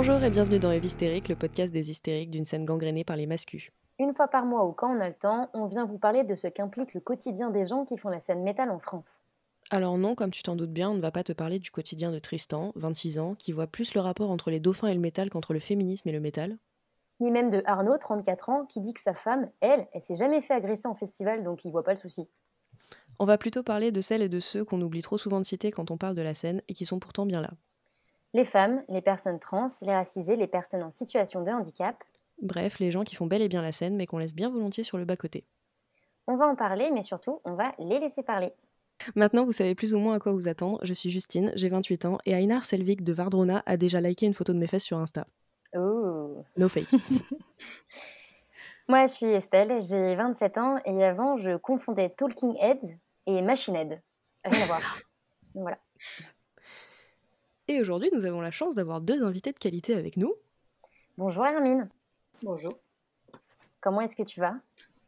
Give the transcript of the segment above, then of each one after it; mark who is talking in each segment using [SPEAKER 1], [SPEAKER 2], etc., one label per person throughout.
[SPEAKER 1] Bonjour et bienvenue dans Eve Hystérique, le podcast des hystériques d'une scène gangrénée par les mascus.
[SPEAKER 2] Une fois par mois ou quand on a le temps, on vient vous parler de ce qu'implique le quotidien des gens qui font la scène métal en France.
[SPEAKER 1] Alors non, comme tu t'en doutes bien, on ne va pas te parler du quotidien de Tristan, 26 ans, qui voit plus le rapport entre les dauphins et le métal qu'entre le féminisme et le métal.
[SPEAKER 2] Ni même de Arnaud, 34 ans, qui dit que sa femme, elle, elle s'est jamais fait agresser en festival, donc il voit pas le souci.
[SPEAKER 1] On va plutôt parler de celles et de ceux qu'on oublie trop souvent de citer quand on parle de la scène et qui sont pourtant bien là.
[SPEAKER 2] Les femmes, les personnes trans, les racisées, les personnes en situation de handicap.
[SPEAKER 1] Bref, les gens qui font bel et bien la scène mais qu'on laisse bien volontiers sur le bas-côté.
[SPEAKER 2] On va en parler, mais surtout, on va les laisser parler.
[SPEAKER 1] Maintenant, vous savez plus ou moins à quoi vous attendre. Je suis Justine, j'ai 28 ans et Einar Selvik de Vardrona a déjà liké une photo de mes fesses sur Insta.
[SPEAKER 2] Oh.
[SPEAKER 1] No fake.
[SPEAKER 2] Moi, je suis Estelle, j'ai 27 ans et avant, je confondais Talking Heads et Machine Head. Rien à voir. voilà.
[SPEAKER 1] Et aujourd'hui, nous avons la chance d'avoir deux invités de qualité avec nous.
[SPEAKER 2] Bonjour Hermine,
[SPEAKER 3] Bonjour.
[SPEAKER 2] comment est-ce que tu vas?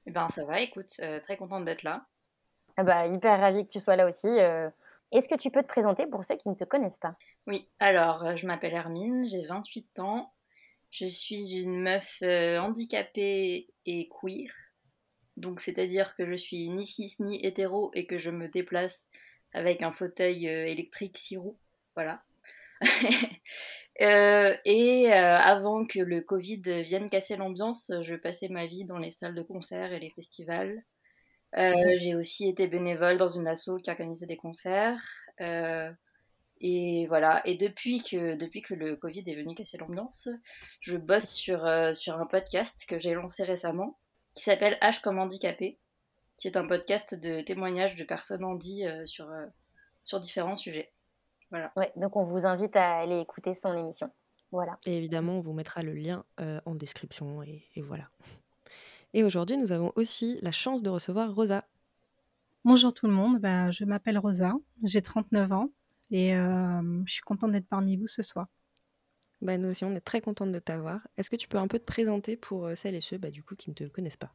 [SPEAKER 3] Eh ben ça va, écoute, euh, très contente d'être là.
[SPEAKER 2] ah bah, Hyper ravie que tu sois là aussi. euh. Est-ce que tu peux te présenter pour ceux qui ne te connaissent pas?
[SPEAKER 3] Oui, alors euh, je m'appelle Hermine, j'ai 28 ans. Je suis une meuf euh, handicapée et queer. Donc c'est-à-dire que je suis ni cis ni hétéro et que je me déplace avec un fauteuil euh, électrique six roues. Voilà. Euh, et euh, avant que le Covid vienne casser l'ambiance, je passais ma vie dans les salles de concert et les festivals. Euh, j'ai aussi été bénévole dans une asso qui organisait des concerts. Et voilà. Et depuis que, depuis que le Covid est venu casser l'ambiance, je bosse sur, sur un podcast que j'ai lancé récemment qui s'appelle H comme handicapé, qui est un podcast de témoignages de personnes handies sur, sur différents sujets. Voilà.
[SPEAKER 2] Ouais, donc on vous invite à aller écouter son émission. Voilà.
[SPEAKER 1] Et évidemment, on vous mettra le lien euh, en description et, et voilà. Et aujourd'hui, nous avons aussi la chance de recevoir Rosa.
[SPEAKER 4] Bonjour tout le monde, Ben, je m'appelle Rosa, j'ai 39 ans et euh, je suis contente d'être parmi vous ce soir.
[SPEAKER 1] Bah, nous aussi, on est très contente de t'avoir. Est-ce que tu peux un peu te présenter pour euh, celles et ceux bah, du coup, qui ne te connaissent pas?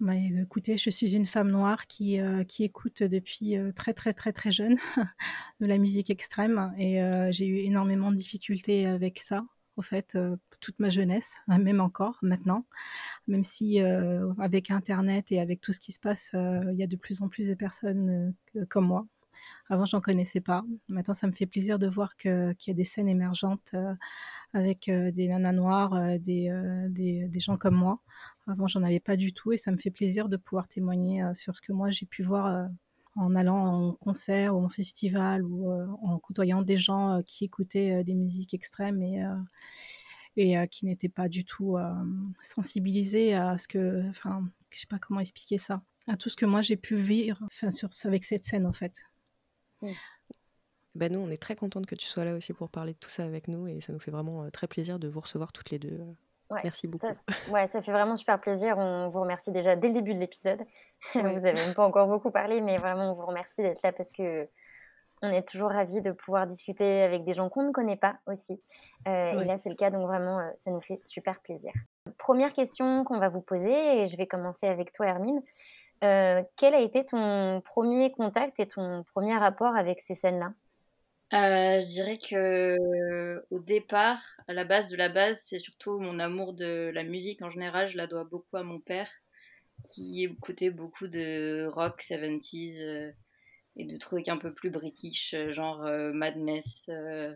[SPEAKER 4] Bah, écoutez, je suis une femme noire qui, euh, écoute depuis euh, très très très très jeune de la musique extrême et euh, j'ai eu énormément de difficultés avec ça, au fait, toute ma jeunesse, même encore maintenant, même si avec Internet et avec tout ce qui se passe, il y a de plus en plus de personnes comme moi. Avant, j'en connaissais pas. Maintenant, ça me fait plaisir de voir qu'il y a des scènes émergentes euh, avec euh, des nanas noires, euh, des, des, gens comme moi. Avant, j'en avais pas du tout et ça me fait plaisir de pouvoir témoigner sur ce que moi j'ai pu voir en allant en concert ou en festival ou en côtoyant des gens qui écoutaient des musiques extrêmes et, et qui n'étaient pas du tout sensibilisés à ce que, enfin, je sais pas comment expliquer ça, à tout ce que moi j'ai pu vivre, sur, avec cette scène en fait.
[SPEAKER 1] Bah, Nous, on est très contente que tu sois là aussi pour parler de tout ça avec nous et ça nous fait vraiment euh, très plaisir de vous recevoir toutes les deux.
[SPEAKER 2] Ouais,
[SPEAKER 1] Merci beaucoup.
[SPEAKER 2] Ça, ouais, ça fait vraiment super plaisir. On vous remercie déjà dès le début de l'épisode.
[SPEAKER 1] Ouais.
[SPEAKER 2] vous avez même pas encore beaucoup parlé, mais vraiment, on vous remercie d'être là parce que on est toujours ravis de pouvoir discuter avec des gens qu'on ne connaît pas aussi. Euh. Et là, c'est le cas, donc vraiment, euh, ça nous fait super plaisir. Première question qu'on va vous poser, et je vais commencer avec toi, Hermine. Euh, quel a été ton premier contact et ton premier rapport avec ces scènes-là?
[SPEAKER 3] Euh, je dirais que au départ, à la base de la base, c'est surtout mon amour de la musique en général. Je la dois beaucoup à mon père, qui écoutait beaucoup de rock 70s euh, et de trucs un peu plus british, euh, genre euh, Madness, euh,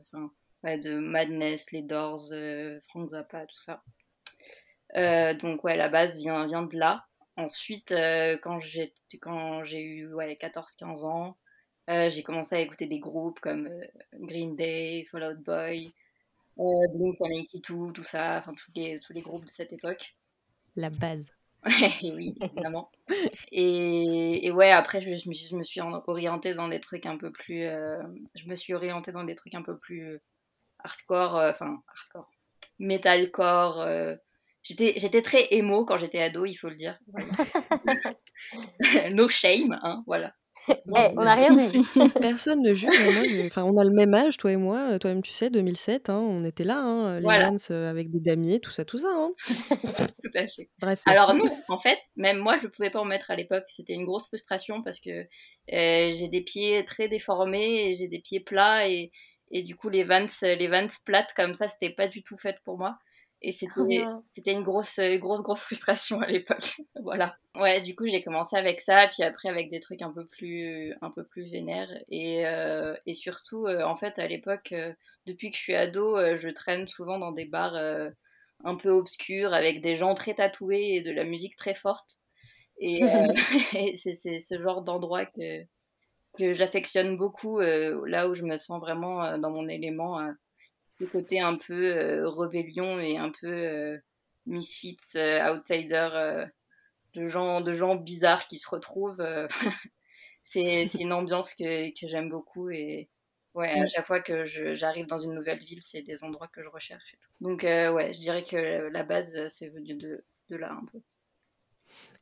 [SPEAKER 3] de Madness, les Doors, euh, Frank Zappa, tout ça. Euh, donc ouais, la base vient de là. Ensuite, euh, quand j'ai quand j'ai eu ouais, 14-15 ans, euh, j'ai commencé à écouter des groupes comme euh, Green Day, Fall Out Boy, euh, Blink-182, tout ça, enfin tous les, tous les groupes de cette époque.
[SPEAKER 1] La base.
[SPEAKER 3] Oui, évidemment. Et, et ouais, après, je, je me suis- je me suis en- orientée dans des trucs un peu plus. je me suis orientée dans des trucs un peu plus hardcore, enfin, hardcore, metalcore. J'étais, j'étais très émo quand j'étais ado, il faut le dire. No shame, hein, voilà.
[SPEAKER 2] Eh, On n'a rien dit.
[SPEAKER 1] Personne ne juge. moi, enfin, on a le même âge, toi et moi. Euh, Toi-même, tu sais, 2007, hein, on était là, hein, les
[SPEAKER 3] Voilà.
[SPEAKER 1] Vans, euh, avec des damiers, tout ça, tout ça. hein.
[SPEAKER 3] Tout à fait.
[SPEAKER 1] Bref.
[SPEAKER 3] Alors non, en fait, même moi, je pouvais pas en mettre à l'époque. C'était une grosse frustration parce que euh, j'ai des pieds très déformés, et j'ai des pieds plats et, Et du coup, les Vans, les Vans plates comme ça, c'était pas du tout fait pour moi. Et c'était, c'était une grosse, grosse, grosse frustration à l'époque. voilà. Ouais, du coup, j'ai commencé avec ça, puis après avec des trucs un peu plus, un peu plus vénères. Et, euh, et surtout, euh, en fait, à l'époque, euh, depuis que je suis ado, je traîne souvent dans des bars un peu obscurs avec des gens très tatoués et de la musique très forte. Et, et c'est, c'est ce genre d'endroit que, que j'affectionne beaucoup, là où je me sens vraiment dans mon élément le côté un peu euh, rébellion et un peu euh, misfits, euh, outsider, de, gens, de gens bizarres qui se retrouvent. c'est une ambiance que, que j'aime beaucoup et ouais, à chaque fois que j'arrive dans une nouvelle ville, c'est des endroits que je recherche. Donc ouais, je dirais que la base, c'est venu de, de là un peu.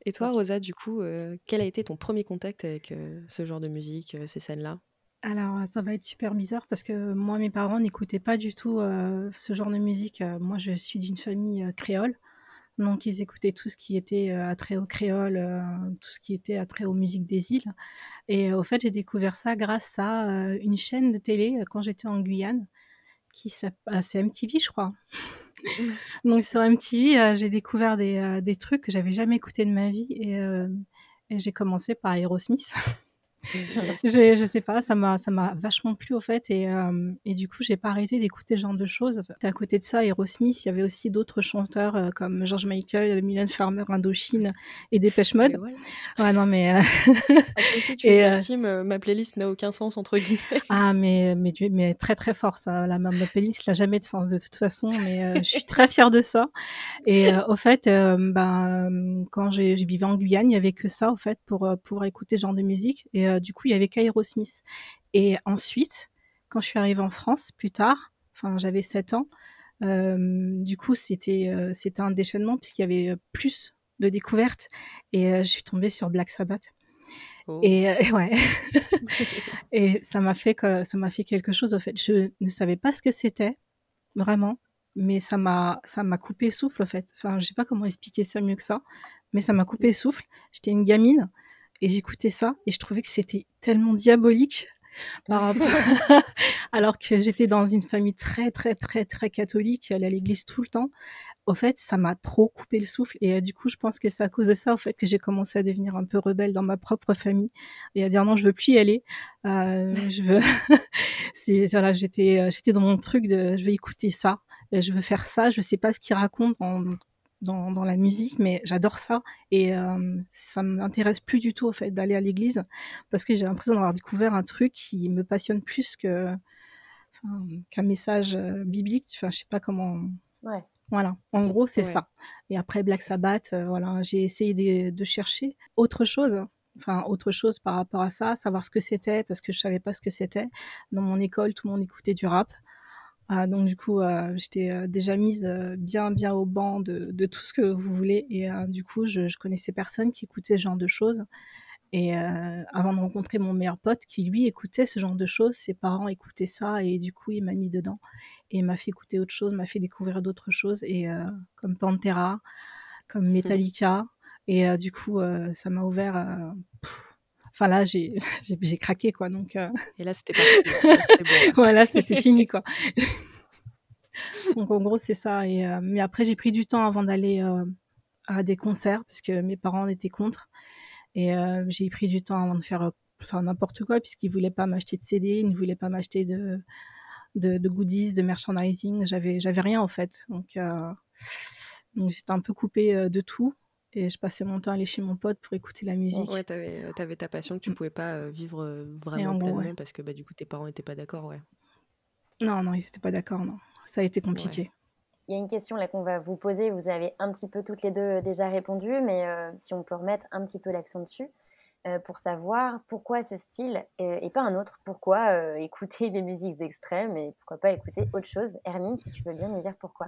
[SPEAKER 1] Et toi, Rosa, du coup, quel a été ton premier contact avec ce genre de musique, ces scènes-là?
[SPEAKER 4] Alors, ça va être super bizarre parce que moi, mes parents n'écoutaient pas du tout euh, ce genre de musique. Euh, moi, je suis d'une famille euh, créole, donc ils écoutaient tout ce qui était attrait au créole, tout ce qui était attrait aux musiques des îles. Et au fait, j'ai découvert ça grâce à une chaîne de télé quand j'étais en Guyane, qui ah, c'est MTV, je crois. donc sur MTV, j'ai découvert des, des trucs que j'avais jamais écoutés de ma vie et, et j'ai commencé par Aerosmith. je, je sais pas, ça m'a, ça m'a vachement plu au fait et, euh, et du coup j'ai pas arrêté d'écouter ce genre de choses. à côté de ça, Aerosmith, il y avait aussi d'autres chanteurs euh, comme George Michael, Mylène Farmer, Indochine et Dépêche Mode. Ouais, non mais. Euh,
[SPEAKER 1] aussi, tu et, team, ma playlist n'a aucun sens entre guillemets.
[SPEAKER 4] Ah mais mais, mais très très fort ça. La, ma, playlist n'a jamais de sens de toute façon, mais je suis très fière de ça. Et au fait, ben quand j'ai, je vivais en Guyane, il y avait que ça au fait pour pour écouter ce genre de musique et euh, du coup, il y avait Smith. Et ensuite, quand je suis arrivée en France, plus tard, enfin, j'avais 7 ans, euh, du coup, c'était euh, c'était un déchaînement puisqu'il y avait plus de découvertes. Et je suis tombée sur Black Sabbath. Oh. Et, ouais. et ça m'a fait que ça m'a fait quelque chose. Au fait, je ne savais pas ce que c'était vraiment, mais ça m'a ça m'a coupé le souffle. En fait, enfin, je sais pas comment expliquer ça mieux que ça, mais ça m'a coupé le souffle. J'étais une gamine et j'écoutais ça et je trouvais que c'était tellement diabolique alors que j'étais dans une famille très très très très catholique, elle allait à l'église tout le temps. Au fait, ça m'a trop coupé le souffle et euh, du coup, je pense que c'est à cause de ça, au fait, que j'ai commencé à devenir un peu rebelle dans ma propre famille et à dire non, je veux plus y aller. Euh, je veux, c'est voilà, j'étais euh, j'étais dans mon truc de, je vais écouter ça, je veux faire ça. Je sais pas ce qu'il raconte en dans, la musique, mais j'adore ça et euh, ça m'intéresse plus du tout au fait d'aller à l'église parce que j'ai l'impression d'avoir découvert un truc qui me passionne plus que qu'un message euh, biblique. Enfin, je sais pas comment.
[SPEAKER 2] Ouais.
[SPEAKER 4] Voilà, en gros, c'est ça. Et après Black Sabbath, euh, voilà, j'ai essayé de, de, chercher autre chose, enfin autre chose par rapport à ça, savoir ce que c'était parce que je savais pas ce que c'était. Dans mon école, tout le monde écoutait du rap. Ah, donc du coup, euh, j'étais euh, déjà mise euh, bien bien au banc de, de, tout ce que vous voulez et du coup, je, je, connaissais personne qui écoutait ce genre de choses. Et avant de rencontrer mon meilleur pote qui lui écoutait ce genre de choses, ses parents écoutaient ça et du coup, il m'a mis dedans et m'a fait écouter autre chose, m'a fait découvrir d'autres choses et comme Pantera, comme. Metallica et du coup, ça m'a ouvert. Enfin là, j'ai craqué quoi. Donc, euh.
[SPEAKER 1] Et là, c'était parti.
[SPEAKER 4] voilà, c'était fini quoi. donc en gros, c'est ça. Et, euh, mais après, j'ai pris du temps avant d'aller euh, à des concerts parce que mes parents étaient contre. Et j'ai pris du temps avant de faire enfin n'importe quoi puisqu'ils voulaient pas m'acheter de CD, ils ne voulaient pas m'acheter de, de, de, goodies, de merchandising. J'avais j'avais rien en fait. Donc donc j'étais un peu coupée de tout. Et je passais mon temps à aller chez mon pote pour écouter la musique.
[SPEAKER 1] Ouais, t'avais avais ta passion que tu ne mmh. pouvais pas euh, vivre euh, vraiment pleinement parce que bah, du coup tes parents n'étaient pas d'accord, ouais.
[SPEAKER 4] Non, non, ils n'étaient pas d'accord, non. Ça a été compliqué.
[SPEAKER 2] Il y a une question là qu'on va vous poser, vous avez un petit peu toutes les deux euh, déjà répondu, mais si on peut remettre un petit peu l'accent dessus, pour savoir pourquoi ce style et pas un autre, pourquoi écouter des musiques extrêmes et pourquoi pas écouter autre chose. Hermine, si tu veux bien nous dire pourquoi.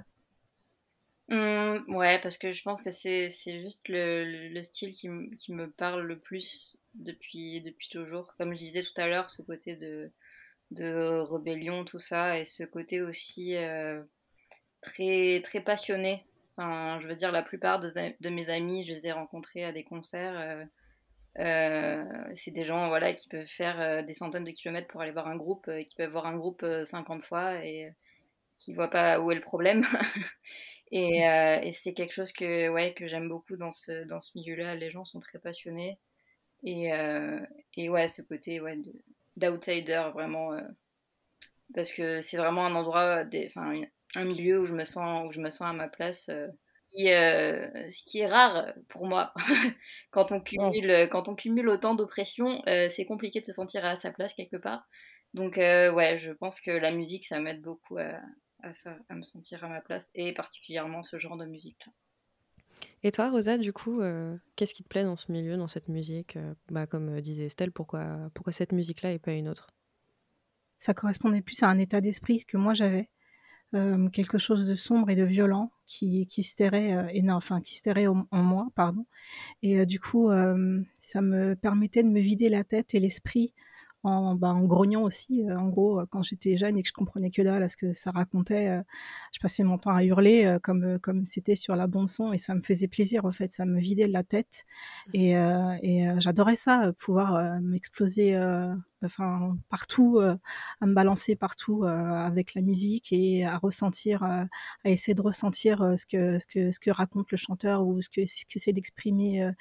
[SPEAKER 3] Mmh, ouais, parce que je pense que c'est juste le, le, style qui, qui, me parle le plus depuis, depuis toujours. Comme je disais tout à l'heure, ce côté de, de rébellion, tout ça, et ce côté aussi euh, très, très passionné. Enfin, je veux dire, la plupart de, de, mes amis, je les ai rencontrés à des concerts. Euh, c'est des gens voilà, qui peuvent faire des centaines de kilomètres pour aller voir un groupe, qui peuvent voir un groupe 50 fois et qui ne voient pas où est le problème. et, et c'est quelque chose que, ouais, que j'aime beaucoup dans ce, dans ce milieu-là. Les gens sont très passionnés. Et, et ouais, ce côté ouais, d'outsider, vraiment. parce que c'est vraiment un endroit, enfin, un milieu où je me sens, où je me sens à ma place. Euh, ce qui est rare pour moi. quand, on cumule, quand on cumule autant d'oppression, euh, c'est compliqué de se sentir à sa place quelque part. Donc, euh, ouais, je pense que la musique, ça m'aide beaucoup à, à, ça, à me sentir à ma place, et particulièrement ce genre de musique-là.
[SPEAKER 1] Et toi, Rosa, du coup, qu'est-ce qui te plaît dans ce milieu, dans cette musique bah, Comme disait Estelle, pourquoi, pourquoi cette musique-là et pas une autre?
[SPEAKER 4] Ça correspondait plus à un état d'esprit que moi j'avais. Euh, quelque chose de sombre et de violent qui, qui se terrait, euh, enfin, qui se en, moi, pardon. Et euh, du coup, ça me permettait de me vider la tête et l'esprit en, bah, en, grognant aussi. en gros, quand j'étais jeune et que je comprenais que dalle à ce que ça racontait, je passais mon temps à hurler comme comme c'était sur la bande son et ça me faisait plaisir en fait. Ça me vidait la tête et, et j'adorais ça, pouvoir m'exploser enfin partout, euh, à me balancer partout euh, avec la musique et à ressentir, euh, à essayer de ressentir ce que ce que ce que raconte le chanteur ou ce que ce qu'essaie d'exprimer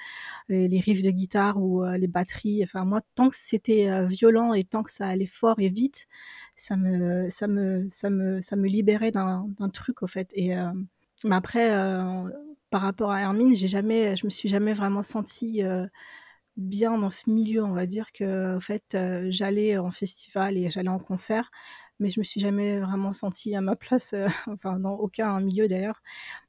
[SPEAKER 4] les, riffs de guitare ou les batteries. Enfin moi, tant que c'était violent et tant que ça allait fort et vite, ça me ça me ça me ça me libérait d'un truc au fait. Et mais après par rapport à Hermine, j'ai jamais, je me suis jamais vraiment sentie bien dans ce milieu. On va dire que, en fait, euh, j'allais en festival et j'allais en concert, mais je me suis jamais vraiment sentie à ma place, euh, enfin dans aucun milieu d'ailleurs.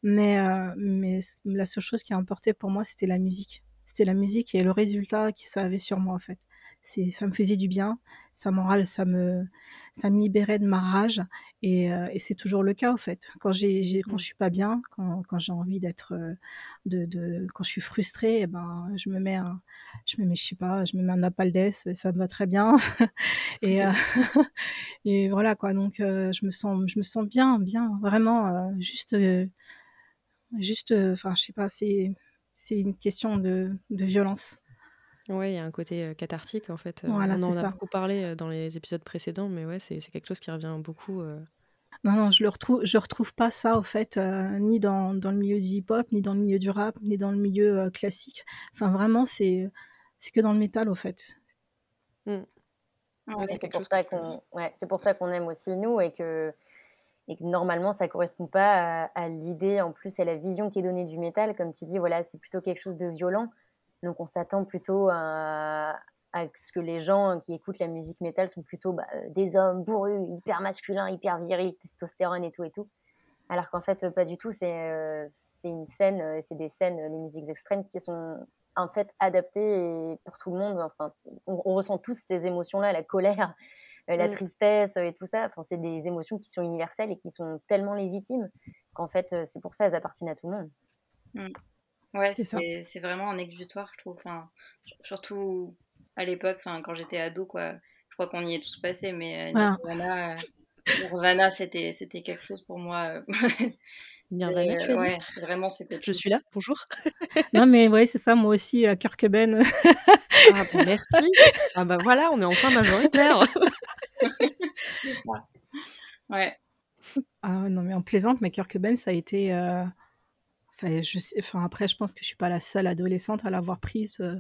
[SPEAKER 4] Mais, euh, mais la seule chose qui a importé pour moi, c'était la musique. C'était la musique et le résultat que ça avait sur moi en fait ça me faisait du bien, ça m'enrage, ça me, ça me libérait de ma rage, et, euh, et c'est toujours le cas en fait. Quand j'ai, quand je suis pas bien, quand, quand j'ai envie d'être, euh, de, de, quand je suis frustrée, eh ben je me mets, un, je me mets, je sais pas, je me mets un napaldes, ça me va très bien, et, euh, et voilà quoi. Donc je me sens, je me sens bien, bien, vraiment, juste, juste, enfin je sais pas, c'est, c'est une question de, de violence.
[SPEAKER 1] Ouais, il y a un côté, cathartique en fait, on en a beaucoup parlé, dans les épisodes précédents, mais ouais, c'est quelque chose qui revient beaucoup,
[SPEAKER 4] Non, non, je le retrouve je retrouve pas ça, au fait, ni dans dans le milieu du hip-hop, ni dans le milieu du rap, ni dans le milieu, classique. Enfin, vraiment, c'est c'est que dans le métal, au fait.
[SPEAKER 2] Mmh. c'est pour ça qu'on ouais, c'est pour ça qu'on aime aussi nous et que et que normalement ça correspond pas à à l'idée, en plus, à la vision qui est donnée du métal. Comme tu dis, voilà, c'est plutôt quelque chose de violent. Donc on s'attend plutôt à, ce que les gens qui écoutent la musique métal sont plutôt bah, des hommes bourrus, hyper masculins, hyper virils, testostérone et tout et tout. Alors qu'en fait, pas du tout. C'est euh, une scène, euh, c'est des scènes, les musiques extrêmes qui sont en fait adaptées pour tout le monde. Enfin, on, ressent tous ces émotions-là, la colère, euh, la mm. tristesse et tout ça. Enfin, c'est des émotions qui sont universelles et qui sont tellement légitimes qu'en fait, c'est pour ça elles appartiennent à tout le monde.
[SPEAKER 3] Mm. Ouais, c'est vraiment un exutoire, je trouve. Enfin, surtout à l'époque, enfin, quand j'étais ado, quoi. Je crois qu'on y est tous passés, mais euh, Nirvana, euh, c'était c'était quelque chose pour moi. Euh.
[SPEAKER 1] Nirvana, tu as
[SPEAKER 3] ouais, vraiment, c'était.
[SPEAKER 1] Je suis là, bonjour.
[SPEAKER 4] non, mais c'est ça, moi aussi, à Kirkeben.
[SPEAKER 1] ah, bah, merci. Ah, bah voilà, on est enfin majoritaire.
[SPEAKER 3] ouais.
[SPEAKER 4] Ah, non, mais en plaisante, mais Kirkeben, ça a été. Enfin, je sais, enfin, après, je pense que je suis pas la seule adolescente à l'avoir prise euh,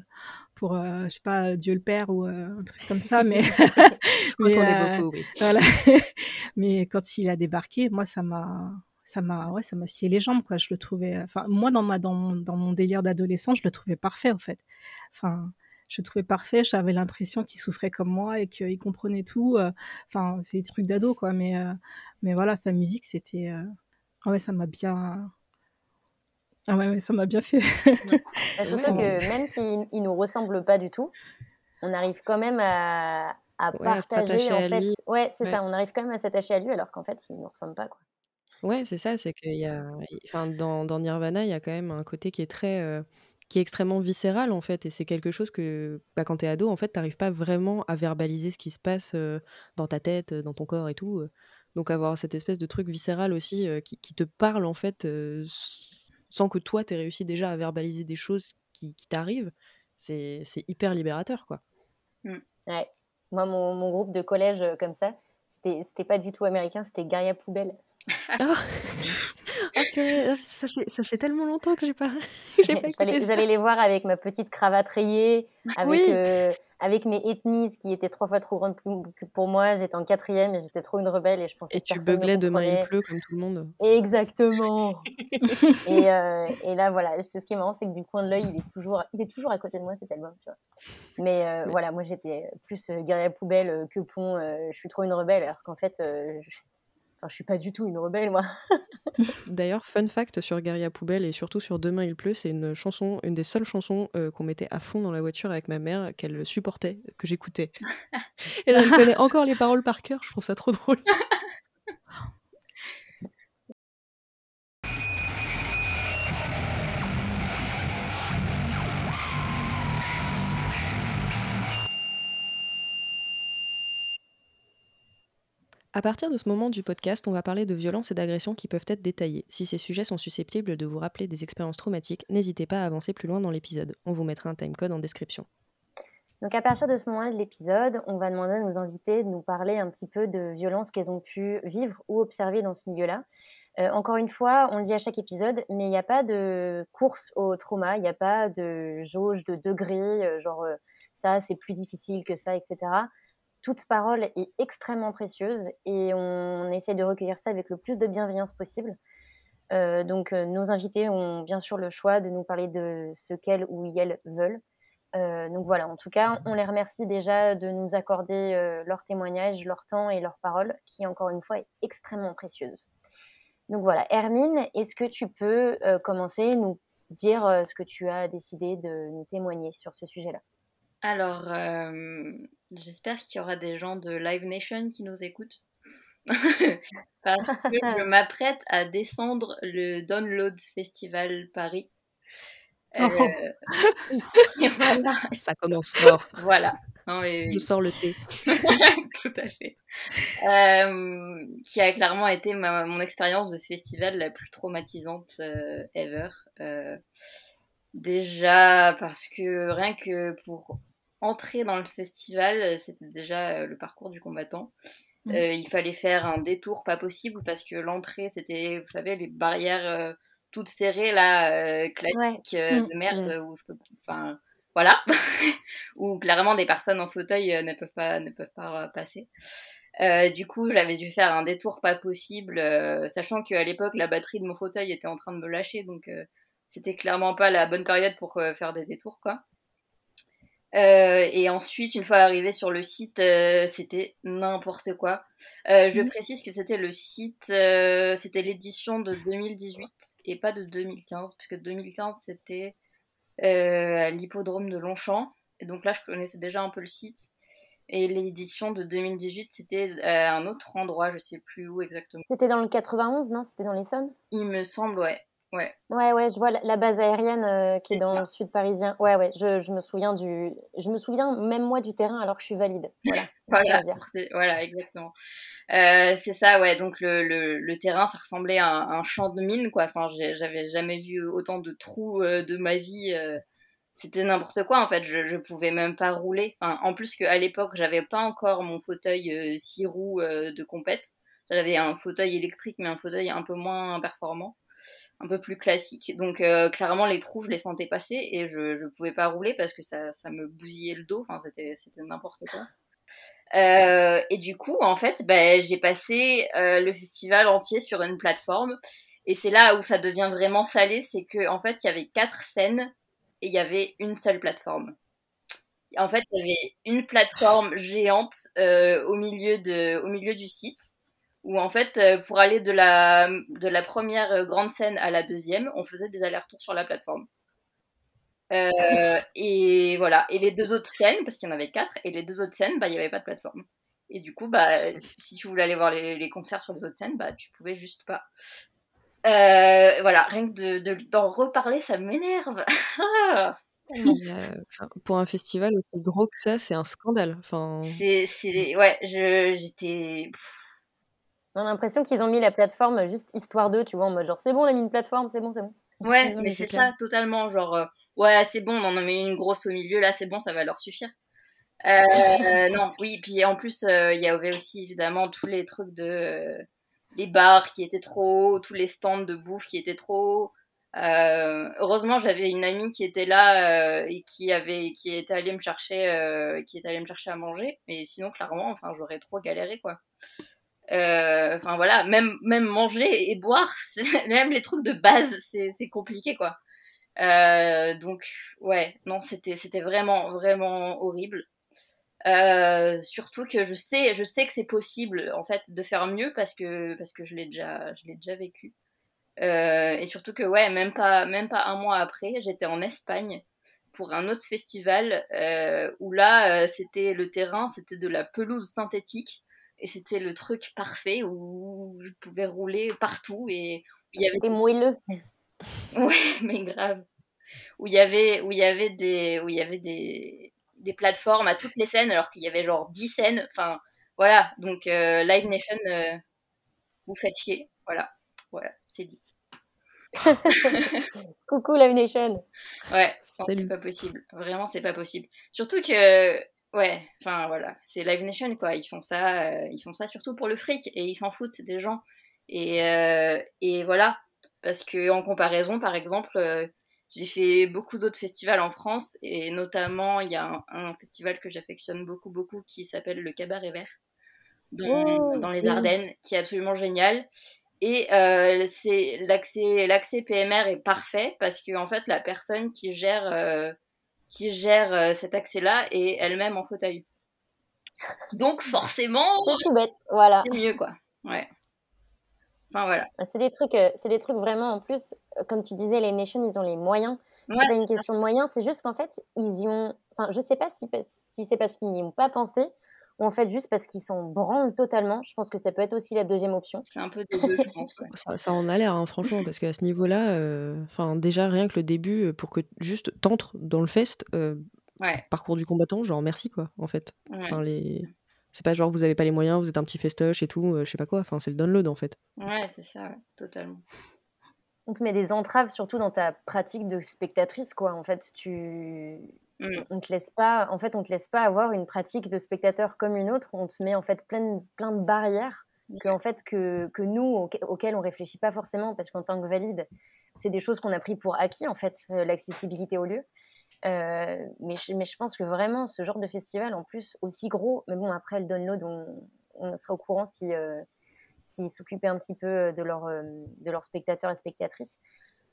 [SPEAKER 4] pour, euh, je sais pas, Dieu le Père ou euh, un truc comme ça, mais,
[SPEAKER 1] mais, est beaucoup, oui.
[SPEAKER 4] voilà. mais quand il a débarqué, moi, ça m'a, ça m'a, ouais, ça m'a scié les jambes, quoi. Je le trouvais, enfin, moi, dans ma, dans mon, dans mon délire d'adolescent, je le trouvais parfait, en fait. Enfin, je le trouvais parfait. J'avais l'impression qu'il souffrait comme moi et qu'il comprenait tout. Enfin, c'est des trucs d'ado, quoi. Mais, mais voilà, sa musique, c'était, ouais, ça m'a bien ah ouais, ça m'a bien fait.
[SPEAKER 2] Bah, surtout que même s'il ne nous ressemble pas du tout, on arrive quand même à, à partager. En fait, ouais, c'est ça. On arrive quand même à s'attacher à lui alors qu'en fait, il ne nous ressemble pas. Quoi.
[SPEAKER 1] Ouais, c'est ça. C'est qu'il y a, enfin, dans, dans, Nirvana, il y a quand même un côté qui est très, euh, qui est extrêmement viscéral en fait, et c'est quelque chose que, bah, quand es ado, en fait, t'arrives pas vraiment à verbaliser ce qui se passe euh, dans ta tête, dans ton corps et tout. Euh. Donc avoir cette espèce de truc viscéral aussi qui, qui, te parle en fait sans que toi, tu aies réussi déjà à verbaliser des choses qui, qui t'arrivent, c'est hyper libérateur, quoi.
[SPEAKER 2] Mmh. Ouais. Moi, mon, mon groupe de collège comme ça, c'était pas du tout américain, c'était Garia Poubelle.
[SPEAKER 1] Oh ça fait, ça fait tellement longtemps que j'ai pas, j'ai pas.
[SPEAKER 2] J'allais les voir avec ma petite cravate rayée, avec, euh, avec mes ethnies qui étaient trois fois trop grandes pour moi. J'étais en quatrième et j'étais trop une rebelle et je pensais
[SPEAKER 1] Et tu beuglais demain il pleut comme tout le monde.
[SPEAKER 2] Exactement. et, euh, et, là, voilà, c'est ce qui est marrant, c'est que du coin de l'œil, il est toujours, il est toujours à côté de moi cet album. Tu vois. Mais euh, voilà, moi j'étais plus guerrière poubelle que pont. je suis trop une rebelle, alors qu'en fait, je suis pas du tout une rebelle, moi.
[SPEAKER 1] D'ailleurs, fun fact sur Guerilla Poubelle et surtout sur Demain il pleut, c'est une chanson, une des seules chansons euh, qu'on mettait à fond dans la voiture avec ma mère, qu'elle supportait, que j'écoutais. et elle connaît encore les paroles par cœur, je trouve ça trop drôle. À partir de ce moment du podcast, on va parler de violences et d'agressions qui peuvent être détaillées. Si ces sujets sont susceptibles de vous rappeler des expériences traumatiques, n'hésitez pas à avancer plus loin dans l'épisode. On vous mettra un timecode en description.
[SPEAKER 2] Donc à partir de ce moment-là de l'épisode, on va demander à nos invités de nous parler un petit peu de violences qu'elles ont pu vivre ou observer dans ce milieu-là. Euh, encore une fois, on le dit à chaque épisode, mais il n'y a pas de course au trauma, il n'y a pas de jauge de degrés, euh, genre euh, ça c'est plus difficile que ça, etc toute parole est extrêmement précieuse et on essaie de recueillir ça avec le plus de bienveillance possible. Euh, donc euh, nos invités ont bien sûr le choix de nous parler de ce qu'elles ou elles veulent. Euh, donc voilà, en tout cas, on les remercie déjà de nous accorder leur témoignage, leur temps et leur parole, qui encore une fois est extrêmement précieuse. Donc voilà, Hermine, est-ce que tu peux commencer, nous dire ce que tu as décidé de nous témoigner sur ce sujet-là?
[SPEAKER 3] Alors, j'espère qu'il y aura des gens de Live Nation qui nous écoutent. Parce que je m'apprête à descendre le Download Festival Paris.
[SPEAKER 1] Euh, Ça commence fort.
[SPEAKER 3] Voilà.
[SPEAKER 1] Je sors le thé.
[SPEAKER 3] Tout à fait. Euh, qui a clairement été mon expérience de festival la plus traumatisante ever. déjà parce que rien que pour entrer dans le festival, euh, c'était déjà euh, le parcours du combattant. Mmh. Euh, il fallait faire un détour pas possible parce que l'entrée, c'était, vous savez, les barrières toutes serrées, là, classiques mmh. de merde, mmh. où je peux. Enfin, voilà. où clairement des personnes en fauteuil ne, peuvent pas, ne peuvent pas passer. du coup, j'avais dû faire un détour pas possible, sachant qu'à l'époque, la batterie de mon fauteuil était en train de me lâcher, donc c'était clairement pas la bonne période pour faire des détours, quoi. Euh, et ensuite, une fois arrivé sur le site, euh, c'était n'importe quoi. Euh, je mmh. précise que c'était le site, c'était l'édition de 2018 et pas de 2015, puisque 2015 c'était à l'hippodrome de Longchamp. Et donc là, je connaissais déjà un peu le site. Et l'édition de 2018, c'était à un autre endroit, je sais plus où exactement.
[SPEAKER 2] C'était dans le 91, non? C'était dans l'Essonne?
[SPEAKER 3] Il me semble, ouais. Ouais.
[SPEAKER 2] Ouais, ouais, je vois la, base aérienne euh, qui est dans le sud parisien. Ouais, ouais, je, je, me souviens du, je me souviens même moi du terrain alors que je suis valide. Voilà.
[SPEAKER 3] voilà, voilà, exactement. Euh, c'est ça, ouais. Donc le, le, le, terrain, ça ressemblait à un, champ de mine, quoi. Enfin, j'avais jamais vu autant de trous euh, de ma vie. C'était n'importe quoi, en fait. Je, je pouvais même pas rouler. Enfin, en plus qu'à l'époque, j'avais pas encore mon fauteuil six roues de compète. J'avais un fauteuil électrique, mais un fauteuil un peu moins performant un peu plus classique. Donc euh, clairement les trous je les sentais passer et je je pouvais pas rouler parce que ça, me bousillait le dos. Enfin c'était n'importe quoi. Euh, et du coup en fait ben j'ai passé euh, le festival entier sur une plateforme et c'est là où ça devient vraiment salé, c'est que en fait il y avait quatre scènes et il y avait une seule plateforme. En fait, il y avait une plateforme géante au milieu du site où en fait, euh, pour aller de la, de la première euh, grande scène à la deuxième, on faisait des allers-retours sur la plateforme. Euh, et voilà. Et les deux autres scènes, parce qu'il y en avait quatre, et les deux autres scènes, bah, il n'y avait pas de plateforme. Et du coup, bah, si tu voulais aller voir les, les concerts sur les autres scènes, bah, tu pouvais juste pas. voilà, rien que de, d'en reparler, ça m'énerve.
[SPEAKER 1] pour un festival aussi gros que ça, c'est un scandale. Enfin...
[SPEAKER 3] C'est, c'est, ouais, je, j'étais.
[SPEAKER 2] On a l'impression qu'ils ont mis la plateforme juste histoire d'eux, tu vois, en mode genre c'est bon, on a mis une plateforme, c'est bon, c'est bon.
[SPEAKER 3] Ouais, mais
[SPEAKER 1] c'est
[SPEAKER 3] ça, totalement. Genre, euh, ouais, c'est bon, on en met une grosse au milieu, là, c'est bon, ça va leur suffire. Euh, non, oui, puis en plus, euh, il y avait aussi évidemment tous les trucs de. les bars qui étaient trop hauts, tous les stands de bouffe qui étaient trop hauts. Heureusement, j'avais une amie qui était là et qui avait, qui était allée me chercher, qui était allée me chercher à manger. Mais sinon, clairement, enfin, j'aurais trop galéré, quoi. Euh, Enfin voilà, même même manger et boire, même les trucs de base, c'est compliqué, quoi. Euh, donc ouais, non, c'était c'était vraiment vraiment horrible. Euh, surtout que je sais je sais que c'est possible en fait de faire mieux parce que parce que je l'ai déjà je l'ai déjà vécu. Euh, et surtout que ouais, même pas même pas un mois après, j'étais en Espagne pour un autre festival euh, où là c'était le terrain, c'était de la pelouse synthétique et c'était le truc parfait où je pouvais rouler partout et il y avait
[SPEAKER 2] C'était moelleux.
[SPEAKER 3] ouais mais grave. Où il y avait où il y avait des où il y avait des des plateformes à toutes les scènes alors qu'il y avait genre 10 scènes. Enfin voilà. Donc euh, Live Nation euh, vous faites chier. Voilà. Voilà. C'est dit.
[SPEAKER 2] Coucou Live Nation.
[SPEAKER 3] ouais. C'est pas possible. Vraiment c'est pas possible. Surtout que ouais enfin voilà. C'est Live Nation quoi. Ils font ça euh, ils font ça surtout pour le fric et ils s'en foutent des gens. Et euh, et voilà. Parce que en comparaison par exemple euh, j'ai fait beaucoup d'autres festivals en France et notamment il y a un, un festival que j'affectionne beaucoup beaucoup qui s'appelle le Cabaret Vert dans,
[SPEAKER 2] Oh,
[SPEAKER 3] dans les
[SPEAKER 1] oui.
[SPEAKER 3] Ardennes qui est absolument génial. Et c'est l'accès l'accès PMR est parfait parce que en fait la personne qui gère qui gère euh, cet accès là est elle-même en fauteuil donc forcément
[SPEAKER 2] C'est tout bête. Voilà.
[SPEAKER 3] c'est mieux quoi ouais enfin voilà
[SPEAKER 2] Bah, C'est des trucs, euh, c'est des trucs vraiment en plus, euh, comme tu disais, les nations, ils ont les moyens.
[SPEAKER 3] ouais
[SPEAKER 2] C'est pas une question de moyens, c'est juste qu'en fait, ils y ont. Enfin, je sais pas si, si c'est parce qu'ils n'y ont pas pensé ou en fait juste parce qu'ils s'en branlent totalement. Je pense que ça peut être aussi la deuxième option.
[SPEAKER 3] c'est un peu des deux je pense ouais.
[SPEAKER 1] Ça, ça en a l'air, hein, franchement, parce qu'à ce niveau-là, euh, enfin déjà rien que le début, euh, pour que juste t'entres dans le fest, euh,
[SPEAKER 3] ouais
[SPEAKER 1] parcours du combattant, genre merci quoi, en fait.
[SPEAKER 3] ouais
[SPEAKER 1] les, c'est pas genre vous avez pas les moyens, vous êtes un petit festoche et tout, euh, je sais pas quoi. Enfin c'est le download en fait.
[SPEAKER 3] ouais c'est ça ouais, totalement
[SPEAKER 2] On te met des entraves surtout dans ta pratique de spectatrice, quoi. En fait, tu.
[SPEAKER 3] Mm.
[SPEAKER 2] On te laisse pas, en fait, on te laisse pas avoir une pratique de spectateur comme une autre. On te met en fait plein de, plein de barrières que en fait que, que nous auxque- auxquelles on réfléchit pas forcément parce qu'en tant que valide, c'est des choses qu'on a pris pour acquis en fait, euh, l'accessibilité au lieu. Euh, mais, je, mais je pense que vraiment ce genre de festival en plus aussi gros, mais bon après le download, on, on sera au courant si euh, s'ils s'occupaient un petit peu de, leur, euh, de leurs spectateurs et spectatrices.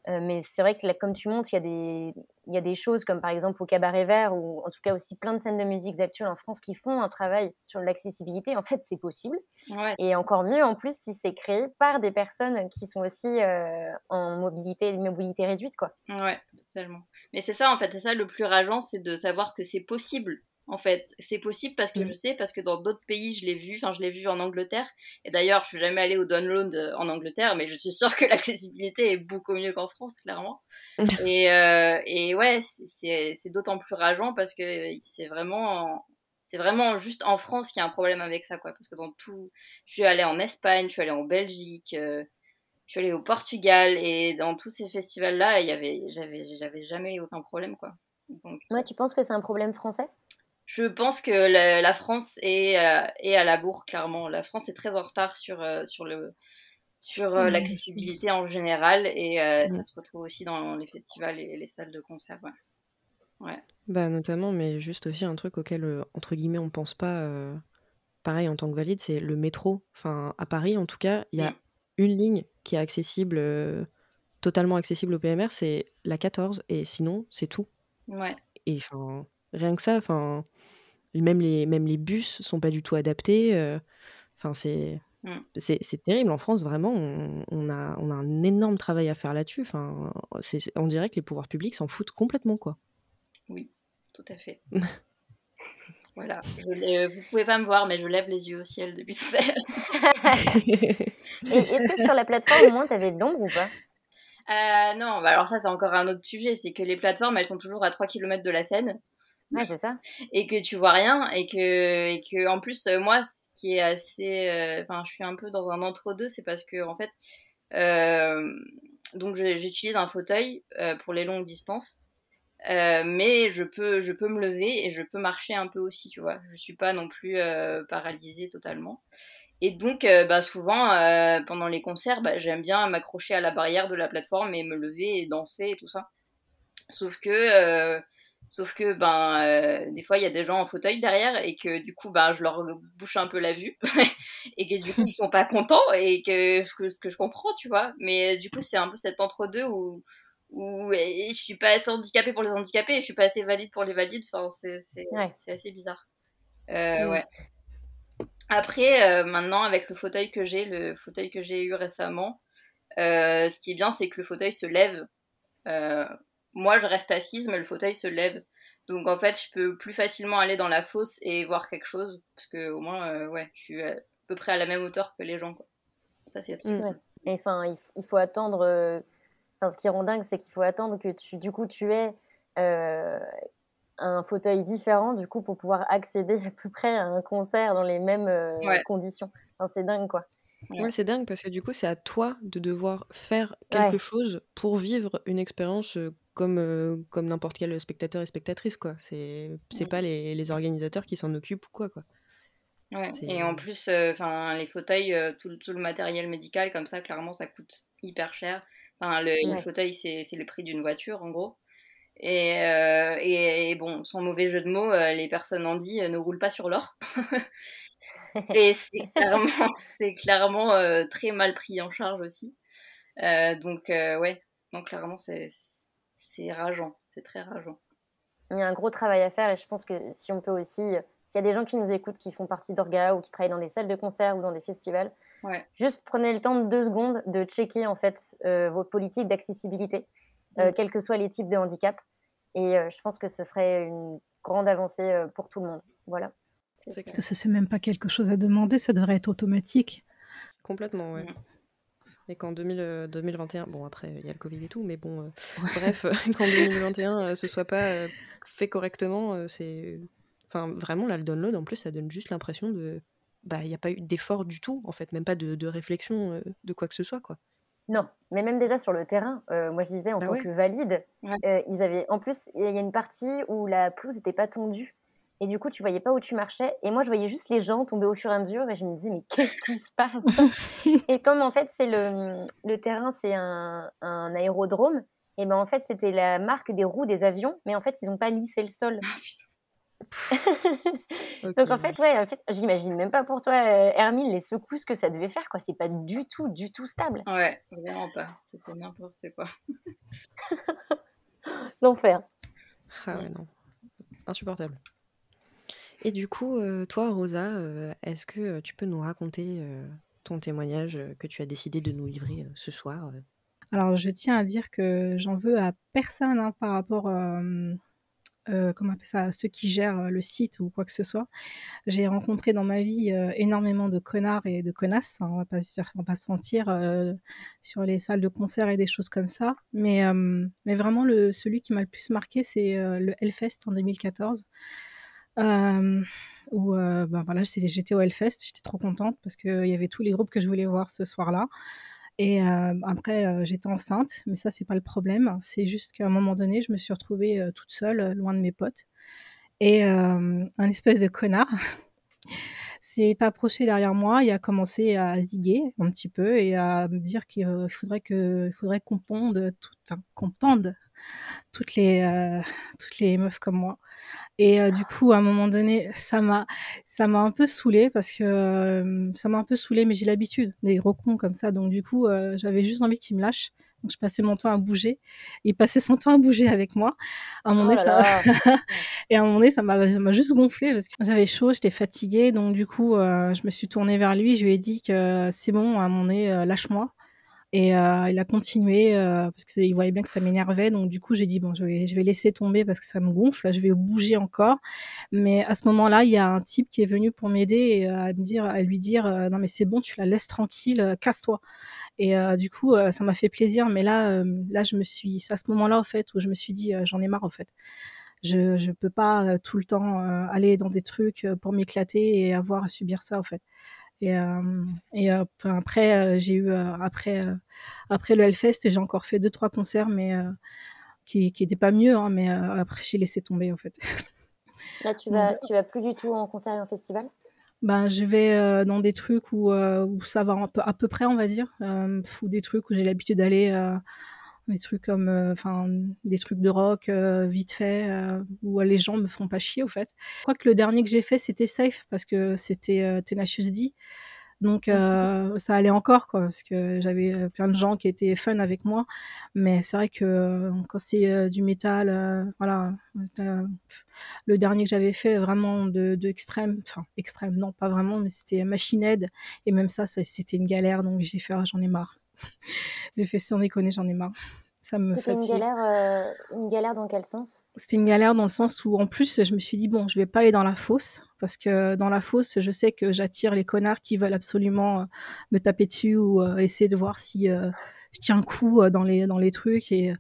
[SPEAKER 2] Euh, mais c'est vrai que là, comme tu montres, il y, a des, il y a des choses comme par exemple au Cabaret Vert ou en tout cas aussi plein de scènes de musique actuelles en France qui font un travail sur l'accessibilité. En fait, c'est possible.
[SPEAKER 3] ouais
[SPEAKER 2] Et encore mieux en plus si c'est créé par des personnes qui sont aussi euh, en mobilité, mobilité réduite. Quoi.
[SPEAKER 3] Ouais, totalement. Mais c'est ça, en fait, c'est ça le plus rageant, c'est de savoir que c'est possible. En fait, c'est possible parce que
[SPEAKER 1] Mm.
[SPEAKER 3] je sais, parce que dans d'autres pays, je l'ai vu, enfin, je l'ai vu en Angleterre. Et d'ailleurs, je suis jamais allée au download euh, en Angleterre, mais je suis sûre que l'accessibilité est beaucoup mieux qu'en France, clairement. et, euh, et ouais, c'est d'autant plus rageant parce que c'est vraiment, c'est vraiment juste en France qu'il y a un problème avec ça, quoi. Parce que dans tout, je suis allée en Espagne, je suis allée en Belgique, euh, je suis allée au Portugal et dans tous ces festivals-là, il y avait, j'avais, j'avais jamais eu aucun problème, quoi. Donc,
[SPEAKER 2] Ouais, tu penses que c'est un problème français?
[SPEAKER 3] Je pense que la, la France est, euh, est à la bourre, clairement. La France est très en retard sur, euh, sur, le, sur euh,
[SPEAKER 4] Ouais,
[SPEAKER 3] l'accessibilité en général et ça se retrouve aussi dans les festivals et les salles de concert. Ouais. Ouais.
[SPEAKER 1] Bah notamment, mais juste aussi un truc auquel entre guillemets on pense pas. pareil en tant que valide, c'est le métro. Enfin à Paris en tout cas, il y a
[SPEAKER 3] Mm.
[SPEAKER 1] une ligne qui est accessible, totalement accessible au PMR, c'est la 14 et sinon c'est tout.
[SPEAKER 3] Ouais.
[SPEAKER 1] Et enfin rien que ça, enfin même les même les bus sont pas du tout adaptés. euh, Enfin c'est
[SPEAKER 3] Mm.
[SPEAKER 1] c'est c'est terrible en France vraiment. On, on a on a un énorme travail à faire là-dessus. Enfin on dirait que les pouvoirs publics s'en foutent complètement quoi.
[SPEAKER 3] Oui, tout à fait. voilà. Je l'ai- vous pouvez pas me voir, mais je lève les yeux au ciel depuis tout à l'heure.
[SPEAKER 2] Et est-ce que sur la plateforme, au moins, tu avais de l'ombre ou pas?
[SPEAKER 3] Euh, non, bah alors ça, c'est encore un autre sujet. C'est que les plateformes, elles sont toujours à 3 km de la scène.
[SPEAKER 2] Ouais, c'est ça.
[SPEAKER 3] et que tu vois rien et que et que en plus euh, moi ce qui est assez euh, enfin je suis un peu dans un entre deux c'est parce que en fait euh, donc j'utilise un fauteuil pour les longues distances. mais je peux, je peux me lever et je peux marcher un peu aussi, tu vois. Je suis pas non plus paralysée totalement. Et donc, bah, souvent, pendant les concerts, bah, j'aime bien m'accrocher à la barrière de la plateforme et me lever et danser et tout ça. Sauf que Sauf que ben euh, des fois il y a des gens en fauteuil derrière et que du coup ben je leur bouche un peu la vue et que du coup ils sont pas contents et que ce que, ce que je comprends tu vois. Mais du coup c'est un peu cet entre deux où où je suis pas assez handicapée pour les handicapés et je suis pas assez valide pour les valides. Enfin c'est c'est assez bizarre. Euh, ouais. Après euh, maintenant avec le fauteuil que j'ai le fauteuil que j'ai eu récemment ce qui est bien c'est que le fauteuil se lève moi je reste assise mais le fauteuil se lève. Donc en fait je peux plus facilement aller dans la fosse et voir quelque chose parce que au moins euh, ouais je suis à peu près à la même hauteur que les gens quoi. ça c'est
[SPEAKER 2] mmh. et enfin il, faut attendre euh, enfin ce qui rend dingue c'est qu'il faut attendre que tu du coup tu aies euh, un fauteuil différent du coup pour pouvoir accéder à peu près à un concert dans les mêmes conditions. Enfin, c'est dingue quoi.
[SPEAKER 1] Ouais, c'est dingue parce que du coup, c'est à toi de devoir faire quelque chose pour vivre une expérience comme, comme n'importe quel spectateur et spectatrice, quoi. C'est pas les, les organisateurs qui s'en occupent ou quoi, quoi.
[SPEAKER 3] Ouais. Et en plus, enfin les fauteuils, tout, tout, le matériel médical comme ça, clairement, ça coûte hyper cher. Enfin, le, fauteuil, c'est le prix d'une voiture, en gros. Et, et, et, bon, sans mauvais jeu de mots, les personnes en dit ne roulent pas sur l'or. Et c'est clairement, clairement euh, très mal pris en charge aussi. Euh, donc, euh, ouais, donc clairement, c'est, c'est rageant, c'est très rageant.
[SPEAKER 2] Il y a un gros travail à faire et je pense que si on peut aussi, s'il y a des gens qui nous écoutent, qui font partie d'Orga ou qui travaillent dans des salles de concert ou dans des festivals,
[SPEAKER 3] ouais.
[SPEAKER 2] juste prenez le temps de deux secondes de checker en fait vos politiques d'accessibilité, mm. quels que soient les types de handicap. Et je pense que ce serait une grande avancée pour tout le monde. Voilà.
[SPEAKER 4] Ça, c'est même pas quelque chose à demander, ça devrait être automatique.
[SPEAKER 1] Complètement, ouais. Et qu'en 2021, bon après il y a le Covid et tout, mais bon, euh, bref, qu'en 2021 euh, ce soit pas euh, fait correctement, c'est. Enfin, vraiment, là, le download, en plus, ça donne juste l'impression de. Bah, il n'y a pas eu d'effort du tout, en fait, même pas de, réflexion de quoi que ce soit, quoi.
[SPEAKER 2] Non, mais même déjà sur le terrain, moi je disais en bah tant que valide, ils avaient. En plus, il y a une partie où la pelouse n'était pas tondue. Et du coup, tu voyais pas où tu marchais. Et moi, je voyais juste les gens tomber au fur et à mesure. Et je me disais, mais qu'est-ce qui se passe? Et comme en fait, c'est le, le terrain, c'est un, un, aérodrome. Et ben en fait, c'était la marque des roues des avions. Mais en fait, ils n'ont pas lissé le sol. Ah, Donc en fait, ouais, en fait, j'imagine même pas pour toi, euh, Hermine, les secousses que ça devait faire. quoi. C'est pas du tout, du tout stable.
[SPEAKER 3] Ouais, vraiment pas. C'était n'importe quoi.
[SPEAKER 2] L'enfer.
[SPEAKER 1] Ah ouais, non. Insupportable. Et du coup, euh, toi, Rosa, euh, est-ce que euh, tu peux nous raconter ton témoignage que tu as décidé de nous livrer ce soir
[SPEAKER 4] Alors, je tiens à dire que j'en veux à personne hein, par rapport euh, comment ça, ceux qui gèrent le site ou quoi que ce soit. J'ai rencontré dans ma vie énormément de connards et de connasses, hein, on va pas, va pas se sentir sur les salles de concert et des choses comme ça. Mais, vraiment, celui qui m'a le plus marqué, c'est le Hellfest en 2014. Euh, où euh, j'étais au Hellfest, j'étais trop contente parce qu'il y avait tous les groupes que je voulais voir ce soir-là. Et après, j'étais enceinte, mais ça, c'est pas le problème. C'est juste qu'à un moment donné, je me suis retrouvée toute seule, loin de mes potes. Et un espèce de connard s'est approché derrière moi et a commencé à ziguer un petit peu et à me dire qu'il faudrait qu'on ponde, tout, qu'on pende toutes les, toutes les meufs comme moi. Et euh, du coup, à un moment donné, ça m'a, ça m'a un peu saoulée parce que euh, ça m'a un peu saoulée, mais j'ai l'habitude des gros cons comme ça. Donc du coup, euh, j'avais juste envie qu'il me lâche. Donc je passais mon temps à bouger. Il passait son temps à bouger avec moi. À un moment donné, oh ça... et à un moment donné, ça m'a, ça m'a juste gonflé parce que j'avais chaud, j'étais fatiguée. Donc du coup, je me suis tournée vers lui. Je lui ai dit que c'est bon, à un moment donné, lâche-moi. Et euh, il a continué euh, parce qu'il voyait bien que ça m'énervait. Donc du coup, j'ai dit bon, je vais, je vais laisser tomber parce que ça me gonfle. Je vais bouger encore. Mais à ce moment-là, il y a un type qui est venu pour m'aider euh, à me dire, à lui dire non mais c'est bon, tu la laisses tranquille, casse-toi. Et du coup, ça m'a fait plaisir. Mais là, là, je me suis, c'est à ce moment-là en fait où je me suis dit j'en ai marre en fait. Je je peux pas tout le temps aller dans des trucs pour m'éclater et avoir à subir ça en fait. Et, euh, et après, j'ai eu, après, après le Hellfest, j'ai encore fait deux, trois concerts, mais qui n'étaient pas mieux, hein, mais après, j'ai laissé tomber, en fait.
[SPEAKER 2] Là, tu vas, tu vas plus du tout en concert et en festival?
[SPEAKER 4] Ben, je vais dans des trucs où, où ça va peu, à peu près, on va dire, ou des trucs où j'ai l'habitude d'aller des trucs comme enfin des trucs de rock vite fait où les gens me font pas chier au fait. Je crois que le dernier que j'ai fait c'était Safe parce que c'était Tenacious D. Donc mmh ça allait encore quoi parce que j'avais plein de gens qui étaient fun avec moi mais c'est vrai que quand c'est du métal voilà le dernier que j'avais fait vraiment de, de extrême enfin extrême non pas vraiment mais c'était Machine Head et même ça, ça c'était une galère donc j'ai fait ah, j'en ai marre. j'ai fait sans déconner, j'en ai marre. Ça me
[SPEAKER 2] C'était une galère, euh, une galère dans quel sens?
[SPEAKER 4] C'était une galère dans le sens où, en plus, je me suis dit, bon, je vais pas aller dans la fosse, parce que dans la fosse, je sais que j'attire les connards qui veulent absolument euh, me taper dessus ou euh, essayer de voir si je tiens un coup dans les, dans les trucs. Et,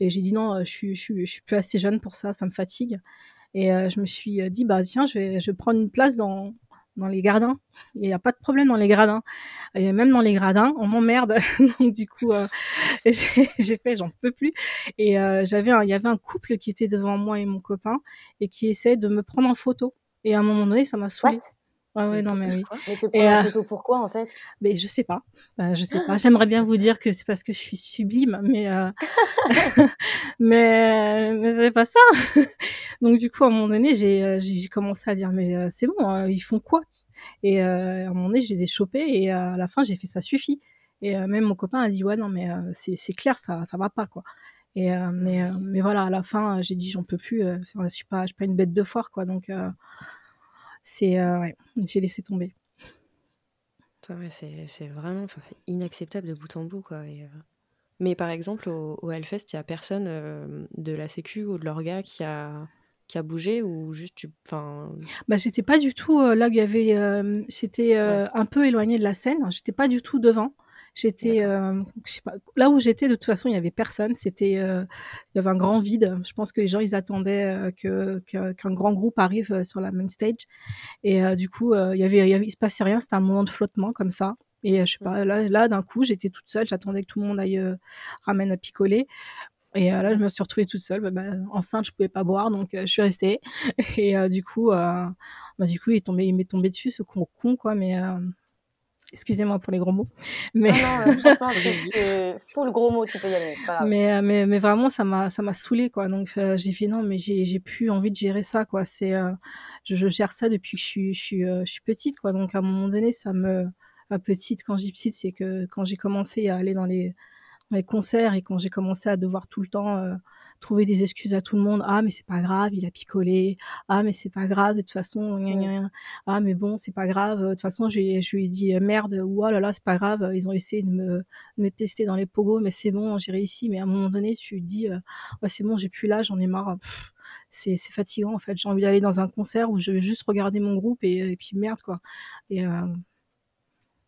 [SPEAKER 4] et j'ai dit, non, je suis, je, suis, je suis plus assez jeune pour ça, ça me fatigue. Et je me suis dit, bah tiens, je vais, je vais prendre une place dans, dans les gradins. Il n'y a pas de problème dans les gradins. Et même dans les gradins, on m'emmerde. Donc du coup, euh, j'ai fait, j'en peux plus. Et euh, j'avais, il y avait un couple qui était devant moi et mon copain et qui essayait de me prendre en photo. Et à un moment donné, ça m'a saoulé. Ouais, ouais, non, mais oui.
[SPEAKER 2] Mais te prendre en euh, photo pourquoi en fait?
[SPEAKER 4] Mais je sais pas. Bah, je sais pas. J'aimerais bien vous dire que c'est parce que je suis sublime, mais mais mais c'est pas ça. Donc du coup, à un moment donné, j'ai j'ai commencé à dire mais c'est bon, hein, ils font quoi? Et à un moment donné, je les ai chopés et à la fin, j'ai fait ça suffit. Et même mon copain a dit ouais non mais c'est clair, ça ça va pas quoi. Et mais mais voilà, à la fin, j'ai dit j'en peux plus. je suis pas je suis pas une bête de foire quoi. Donc c'est ouais, j'ai laissé tomber.
[SPEAKER 1] c'est vraiment c'est inacceptable de bout en bout quoi. Mais par exemple au, au Hellfest, il y a personne de la Sécu ou de l'orga qui a qui a bougé ou juste tu enfin
[SPEAKER 4] bah j'étais pas du tout là où il y avait c'était un peu éloigné de la scène j'étais pas du tout devant J'étais, euh, je sais pas, là où j'étais, de toute façon, il y avait personne. C'était, euh, il y avait un grand vide. Je pense que les gens, ils attendaient euh, que, qu'un grand groupe arrive sur la main stage. Et du coup, il y avait, il, se passait rien. C'était un moment de flottement comme ça. Et je sais pas, mmh. là, là d'un coup, j'étais toute seule. J'attendais que tout le monde aille ramène à picoler. Et là, je me suis retrouvée toute seule. Bah, bah, enceinte, je pouvais pas boire, donc je suis restée. Et du coup, bah, du coup, il, tombé, il m'est tombé dessus, ce con, con quoi. Mais Excusez-moi pour les gros mots.
[SPEAKER 2] Mais... Non, non, euh, full gros mots, tu peux y aller,
[SPEAKER 4] Mais, euh, mais, mais vraiment, ça m'a, ça m'a saoulé, quoi. Donc, euh, j'ai fait non, mais j'ai, j'ai plus envie de gérer ça, quoi. C'est, je, je, gère ça depuis que je suis, je suis, je suis petite, quoi. Donc, à un moment donné, ça me, à petite, quand dis petite, c'est que quand j'ai commencé à aller dans les, dans les concerts et quand j'ai commencé à devoir tout le temps trouver des excuses à tout le monde. Ah, mais c'est pas grave, il a picolé. Ah, mais c'est pas grave, de toute façon. Ah, mais bon, c'est pas grave. De toute façon, je lui, je lui ai dit euh, merde ou oh là là, c'est pas grave. Ils ont essayé de me, me tester dans les pogos, mais c'est bon, j'ai réussi. Mais à un moment donné, tu te dis, euh, c'est bon, j'ai plus là, j'en ai marre. c'est fatigant en fait. J'ai envie d'aller dans un concert où je vais juste regarder mon groupe et, et puis merde quoi. Et, euh,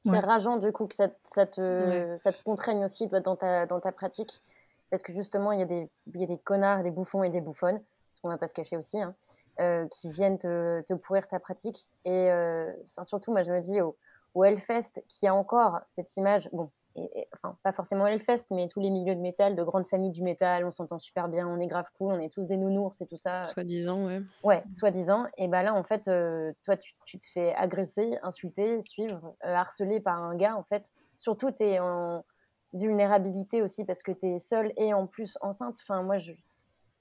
[SPEAKER 2] c'est rageant du coup que ça, ça te, ça te contraigne aussi dans ta, dans ta pratique. Parce que justement, il y, a des, il y a des connards, des bouffons et des bouffonnes, ce qu'on va pas se cacher aussi, hein, euh, qui viennent te, te, pourrir ta pratique. Et euh, surtout, moi, je me dis au, au Hellfest, qui a encore cette image, bon, et, enfin, pas forcément Hellfest, mais tous les milieux de métal, de grandes familles du métal, on s'entend super bien, on est grave cool, on est tous des nounours et tout ça.
[SPEAKER 1] Soi-disant, ouais.
[SPEAKER 2] Ouais, soi-disant. Et ben là, en fait, euh, toi, tu, tu, te fais agresser, insulter, suivre, harceler par un gars, en fait. Surtout, tu es en vulnérabilité aussi parce que tu es seule et en plus enceinte. Enfin, moi, je...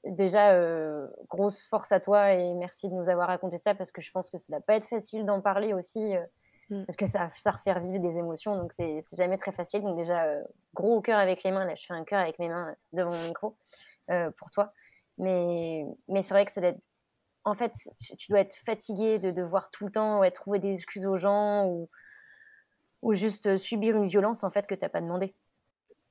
[SPEAKER 2] déjà, euh, grosse force à toi et merci de nous avoir raconté ça parce que je pense que ça va pas être facile d'en parler aussi euh, mm. parce que ça, ça refait vivre des émotions donc c'est jamais très facile. Donc, déjà, euh, gros au cœur avec les mains. Là, je fais un cœur avec mes mains devant mon micro pour toi. Mais, mais c'est vrai que ça doit être en fait, tu, dois être fatigué de devoir tout le temps ouais, trouver des excuses aux gens ou, ou juste subir une violence en fait que tu n'as pas demandé.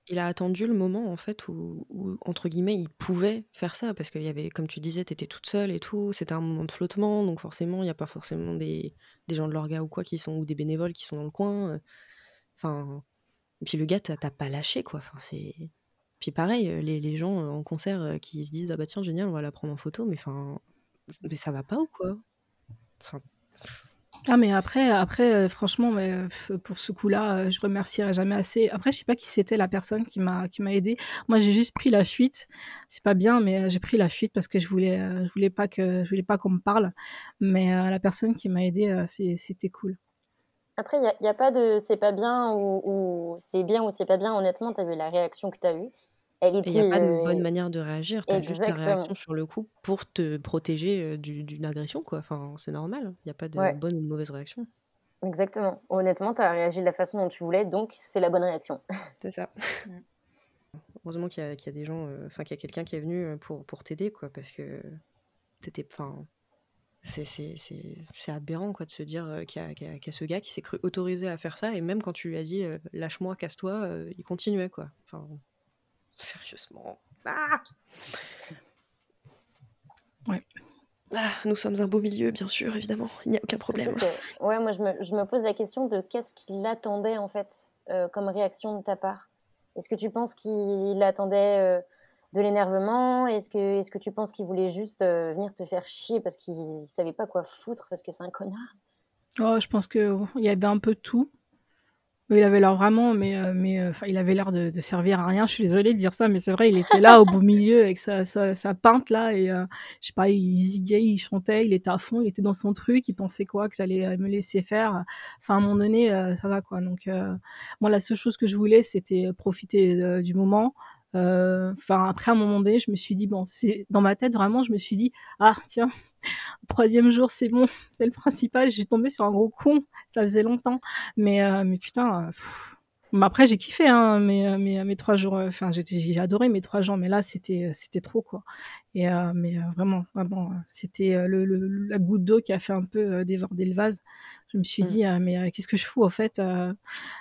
[SPEAKER 1] Il a attendu le moment en fait où, entre guillemets il pouvait faire ça parce qu'il y avait comme tu disais tu étais toute seule et tout, c'était un moment de flottement donc forcément il y a pas forcément des, des gens de l'orga ou quoi qui sont ou des bénévoles qui sont dans le coin. Euh, enfin puis le gars t'as pas lâché quoi, enfin c'est puis pareil les, les gens en concert qui se disent ah bah tiens génial on va la prendre en photo mais enfin mais ça va pas ou quoi?
[SPEAKER 4] Ah mais après après, heu, franchement, mais, heu, pour ce coup-là, heu, je remercierai jamais assez. Après, je sais pas qui c'était la personne qui m'a qui m'a aidée. Moi, j'ai juste pris la fuite. C'est pas bien, mais, j'ai pris la fuite parce que je voulais, je voulais pas que je voulais pas qu'on me parle. Mais, la personne qui m'a aidée, c'était cool.
[SPEAKER 2] Après, il y a pas de c'est pas bien ou ou c'est bien ou c'est pas bien. Honnêtement, tu as vu la réaction que tu as eue. Elle
[SPEAKER 1] Et il y a pas de bonne
[SPEAKER 2] heu
[SPEAKER 1] manière de réagir. Tu as juste ta
[SPEAKER 2] exactement.
[SPEAKER 1] réaction sur le coup pour te protéger, heu, d'u d'une agression, quoi. Enfin, c'est normal. Il y a pas de
[SPEAKER 2] Ouais.
[SPEAKER 1] bonne ou de mauvaise réaction.
[SPEAKER 2] Exactement. Honnêtement, tu as réagi de la façon dont tu voulais, donc c'est la bonne réaction.
[SPEAKER 1] C'est ça.
[SPEAKER 3] Mmh.
[SPEAKER 1] Heureusement qu'il y a qu'il y a des gens, heu, enfin, qu'il y a quelqu'un qui est venu, heu, pour pour t'aider, quoi, parce que tu étais enfin, c'est c'est c'est c'est aberrant, quoi, de se dire, heu, qu'il y a qu'il y a qu'il y a ce gars qui s'est cru autorisé à faire ça et même quand tu lui as dit, heu: «Lâche-moi, casse-toi», heu, il continuait, quoi. Enfin, sérieusement. Ah!
[SPEAKER 4] Ouais.
[SPEAKER 1] Ah! Nous sommes un beau milieu, bien sûr, évidemment, il n'y a aucun problème.
[SPEAKER 2] que ouais, moi, je me je me pose la question de qu'est-ce qu'il attendait, en fait, heu, comme réaction de ta part? Est-ce que tu penses qu'il attendait, heu, de l'énervement? Est-ce que est-ce que tu penses qu'il voulait juste, venir te faire chier parce qu'il savait pas quoi foutre, parce que c'est un connard?
[SPEAKER 4] Oh, je pense qu'il y avait un peu de Il avait l'air vraiment mais, heu mais, heu, enfin, il avait l'air de de servir à rien. Je suis désolée de dire ça, mais c'est vrai, il était là au beau milieu avec sa sa sa pinte là et heu, je sais pas, il ziguait, il chantait, il était à fond, il était dans son truc, il pensait quoi? Que j'allais, heu, me laisser faire? Enfin, à un moment donné, ça va quoi. Donc, heu, moi, la seule chose que je voulais, c'était profiter, du moment. Heu, enfin, après, à un moment donné, je me suis dit: «Bon», c'est dans ma tête, vraiment, je me suis dit: «Ah tiens, 3e jour, c'est bon, c'est le principal». Je suis tombée sur un gros con, ça faisait longtemps. Mais, heu, mais putain, heu, mais après j'ai kiffé, hein, mes, heu, mes, heu, mes 3 jours, heu, enfin, j'ai adoré mes 3 jours, mais là, c'était, trop, quoi. Et mais, vraiment, vraiment, c'était, le le la goutte d'eau qui a fait un peu, déborder le vase. Je me suis
[SPEAKER 1] Mmh.
[SPEAKER 4] dit: «Heu, mais, qu'est-ce que je fous, au fait?